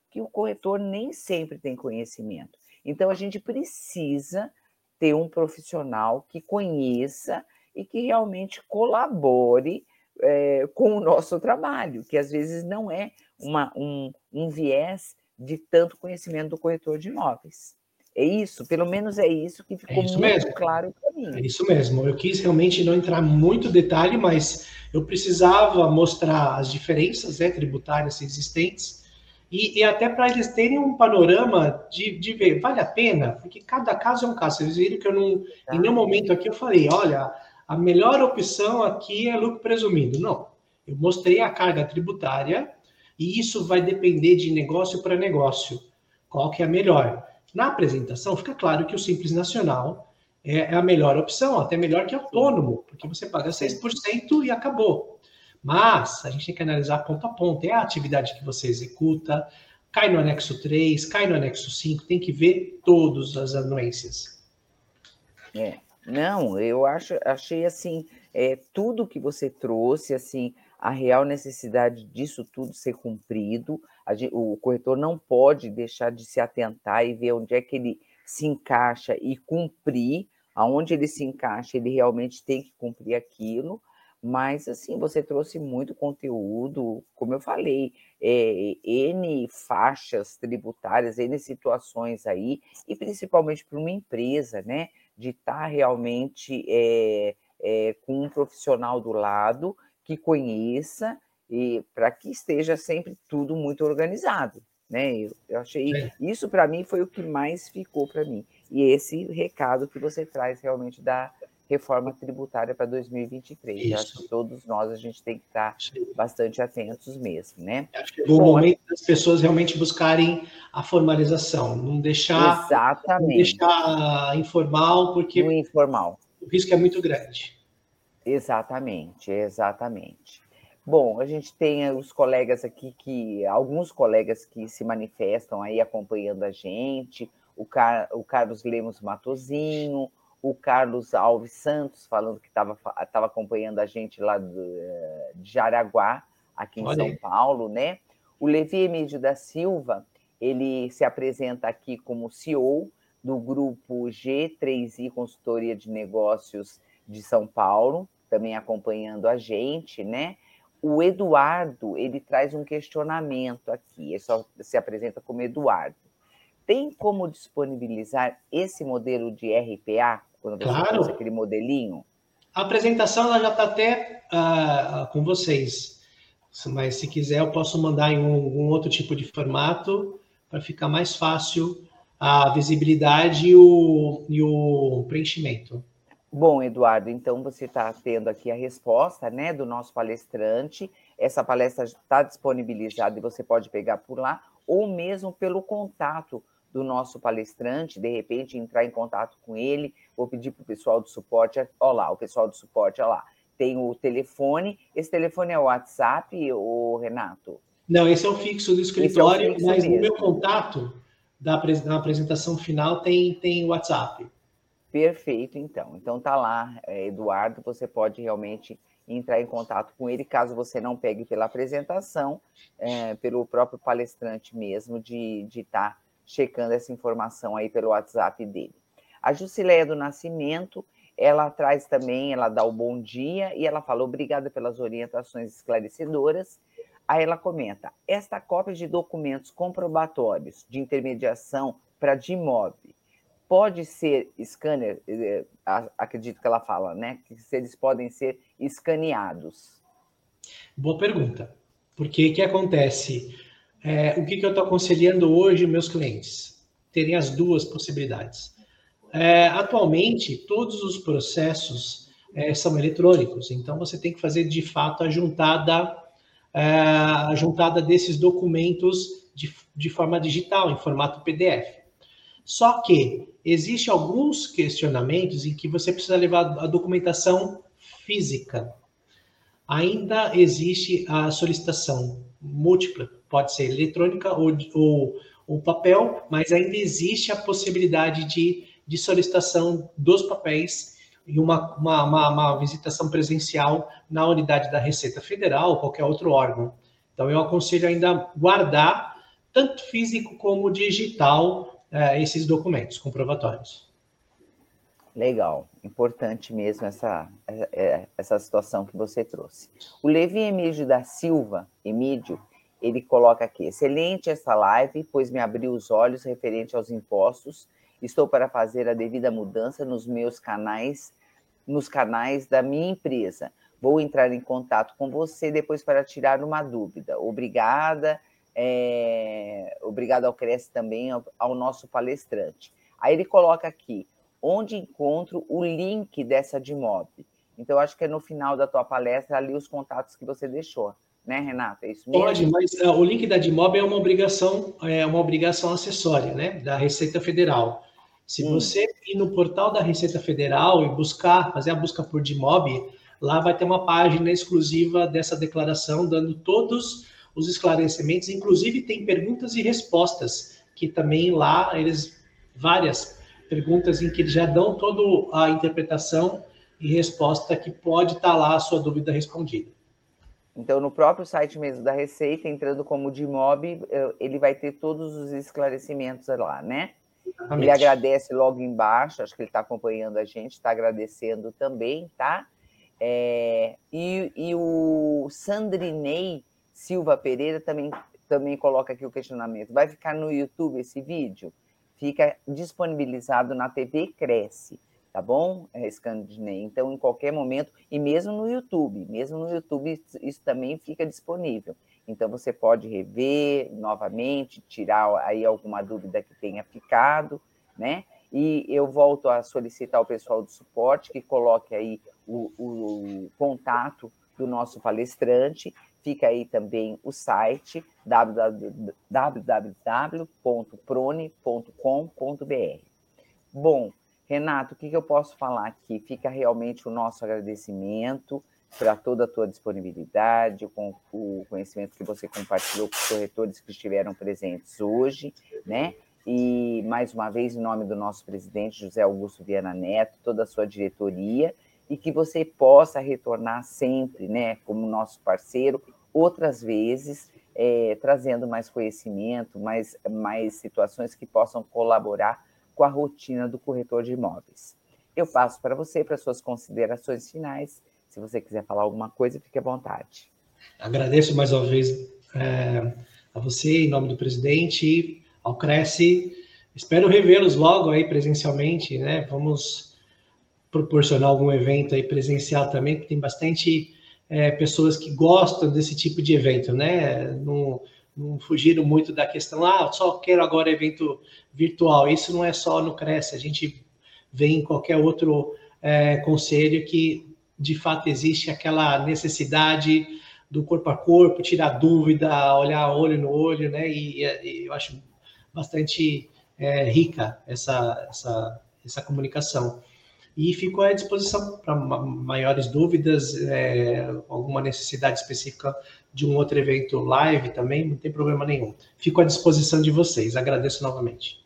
que o corretor nem sempre tem conhecimento. Então, a gente precisa ter um profissional que conheça e que realmente colabore é, com o nosso trabalho, que às vezes não é uma, um, um viés de tanto conhecimento do corretor de imóveis. É isso, pelo menos é isso que ficou é isso muito mesmo. claro para mim. É isso mesmo. Eu quis realmente não entrar muito detalhe, mas eu precisava mostrar as diferenças né, tributárias existentes e, e até para eles terem um panorama de, de ver, vale a pena? Porque cada caso é um caso. Vocês viram que eu não, tá. em nenhum momento aqui eu falei, olha, a melhor opção aqui é lucro presumido. Não. Eu mostrei a carga tributária e isso vai depender de negócio para negócio. Qual que é a melhor? Na apresentação, fica claro que o Simples Nacional é, é a melhor opção, até melhor que autônomo, porque você paga 6% e acabou. Mas a gente tem que analisar ponto a ponto. É a atividade que você executa, cai no anexo 3, cai no anexo 5, tem que ver todas as anuências. É, não, eu acho, achei assim, é, tudo que você trouxe, assim, a real necessidade disso tudo ser cumprido, gente, o corretor não pode deixar de se atentar e ver onde é que ele se encaixa e cumprir, aonde ele se encaixa, ele realmente tem que cumprir aquilo, mas assim, você trouxe muito conteúdo, como eu falei, é, N faixas tributárias, N situações aí, e principalmente para uma empresa, né, de estar tá realmente é, é, com um profissional do lado que conheça e para que esteja sempre tudo muito organizado, né? Eu, eu achei é. isso para mim foi o que mais ficou para mim e esse recado que você traz realmente da reforma tributária para 2023. Isso. Eu acho que todos nós a gente tem que estar Sim. bastante atentos mesmo, né? Chegou Bom, o momento das pessoas realmente buscarem a formalização, não deixar, exatamente. Não deixar informal, porque no informal. o risco é muito grande. Exatamente, exatamente. Bom, a gente tem os colegas aqui que, alguns colegas que se manifestam aí acompanhando a gente, o, Car, o Carlos Lemos Matozinho, o Carlos Alves Santos falando que estava acompanhando a gente lá do, eh, de Jaraguá, aqui em Olha São. Paulo, né? O Levi Emílio da Silva, ele se apresenta aqui como CEO do grupo G3I Consultoria de Negócios de São Paulo, também acompanhando a gente, né? O Eduardo, ele traz um questionamento aqui, ele só se apresenta como Eduardo. Tem como disponibilizar esse modelo de RPA, quando você claro. faz aquele modelinho? A apresentação ela já está até uh, com vocês, mas se quiser eu posso mandar em um, um outro tipo de formato para ficar mais fácil a visibilidade e o, e o preenchimento. Bom, Eduardo, então você está tendo aqui a resposta né, do nosso palestrante. Essa palestra está disponibilizada e você pode pegar por lá, ou mesmo pelo contato do nosso palestrante, de repente entrar em contato com ele. Vou pedir para o pessoal do suporte, olha lá, o pessoal do suporte, olha lá, tem o telefone. Esse telefone é o WhatsApp, o Renato? Não, esse é o fixo do escritório, é fixo mas mesmo. no meu contato da, na apresentação final tem, tem WhatsApp. Perfeito, então. Então tá lá, é, Eduardo, você pode realmente entrar em contato com ele, caso você não pegue pela apresentação, é, pelo próprio palestrante mesmo, de estar tá checando essa informação aí pelo WhatsApp dele. A Jusileia do Nascimento, ela traz também, ela dá o bom dia e ela fala obrigada pelas orientações esclarecedoras. Aí ela comenta: esta cópia de documentos comprobatórios de intermediação para imóvel pode ser scanner, eh, acredito que ela fala, né? Que eles podem ser escaneados. Boa pergunta. Porque o que acontece? É, o que, que eu estou aconselhando hoje meus clientes? Terem as duas possibilidades. É, atualmente, todos os processos é, são eletrônicos, então você tem que fazer de fato a juntada, é, a juntada desses documentos de, de forma digital, em formato PDF. Só que existe alguns questionamentos em que você precisa levar a documentação física. Ainda existe a solicitação múltipla, pode ser eletrônica ou, ou, ou papel, mas ainda existe a possibilidade de, de solicitação dos papéis e uma, uma, uma, uma visitação presencial na unidade da Receita Federal ou qualquer outro órgão. Então, eu aconselho ainda guardar tanto físico como digital, é, esses documentos comprovatórios. Legal, importante mesmo essa, é, é, essa situação que você trouxe. O Levi Emílio da Silva, Emílio, ele coloca aqui: excelente essa live, pois me abriu os olhos referente aos impostos. Estou para fazer a devida mudança nos meus canais, nos canais da minha empresa. Vou entrar em contato com você depois para tirar uma dúvida. Obrigada, é, obrigado ao Cresce também ao, ao nosso palestrante. Aí ele coloca aqui: onde encontro o link dessa DIMOB. Então, acho que é no final da tua palestra ali os contatos que você deixou, né, Renata? É isso mesmo? Pode, mas uh, o link da DIMOB é uma obrigação, é uma obrigação acessória, né, da Receita Federal. Se hum. você ir no portal da Receita Federal e buscar, fazer a busca por DIMOB, lá vai ter uma página exclusiva dessa declaração, dando todos os esclarecimentos, inclusive tem perguntas e respostas, que também lá eles várias perguntas em que eles já dão toda a interpretação e resposta que pode estar tá lá a sua dúvida respondida. Então, no próprio site mesmo da Receita, entrando como DIMOB, eh, ele vai ter todos os esclarecimentos lá, né? Exatamente. Ele agradece logo embaixo, acho que ele está acompanhando a gente, está agradecendo também, tá? É, e, e, o Sandrinei Silva Pereira também, também coloca aqui o questionamento. Vai ficar no YouTube esse vídeo? fica disponibilizado na TV Cresce, tá bom, é, Scandinei? Então, em qualquer momento, e mesmo no YouTube, mesmo no YouTube, isso também fica disponível. Então, você pode rever novamente, tirar aí alguma dúvida que tenha ficado, né? E eu volto a solicitar ao pessoal do suporte que coloque aí o, o contato do nosso palestrante Fica aí também o site www.prone.com.br. Bom, Renato, o que, eu posso falar aqui? Fica realmente o nosso agradecimento para toda a tua disponibilidade, com o conhecimento que você compartilhou com os corretores que estiveram presentes hoje, né? E mais uma vez, em nome do nosso presidente José Augusto Viana Neto, toda a sua diretoria, e que você possa retornar sempre, né, como nosso parceiro, outras vezes, é, trazendo mais conhecimento, mais, mais situações que possam colaborar com a rotina do corretor de imóveis. Eu passo para você, para suas considerações finais. Se você quiser falar alguma coisa, fique à vontade. Agradeço mais uma vez é, a você, em nome do presidente, ao Cresce. Espero revê-los logo aí presencialmente, né? Vamos proporcionar algum evento aí presencial também, que tem bastante é, pessoas que gostam desse tipo de evento, né? Não, não fugiram muito da questão, ah, só quero agora evento virtual. Isso não é só no Cresce, a gente vê em qualquer outro é, conselho que de fato existe aquela necessidade do corpo a corpo, tirar dúvida, olhar olho no olho, né? E, e eu acho bastante é, rica essa, essa, essa comunicação e fico à disposição para maiores dúvidas, é, alguma necessidade específica de um outro evento live também, não tem problema nenhum. Fico à disposição de vocês, agradeço novamente.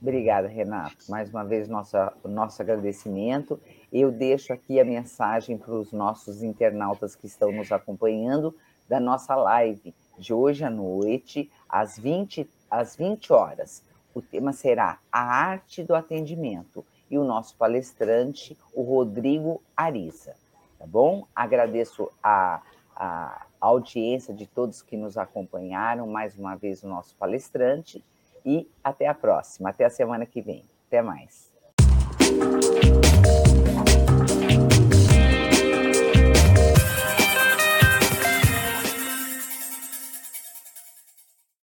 Obrigada, Renato. Mais uma vez, nossa, nosso agradecimento. Eu deixo aqui a mensagem para os nossos internautas que estão nos acompanhando da nossa live de hoje à noite, às 20, às 20 horas. O tema será a arte do atendimento e o nosso palestrante, o Rodrigo Ariza. Tá bom? Agradeço a, a audiência de todos que nos acompanharam, mais uma vez o nosso palestrante, e até a próxima, até a semana que vem. Até mais.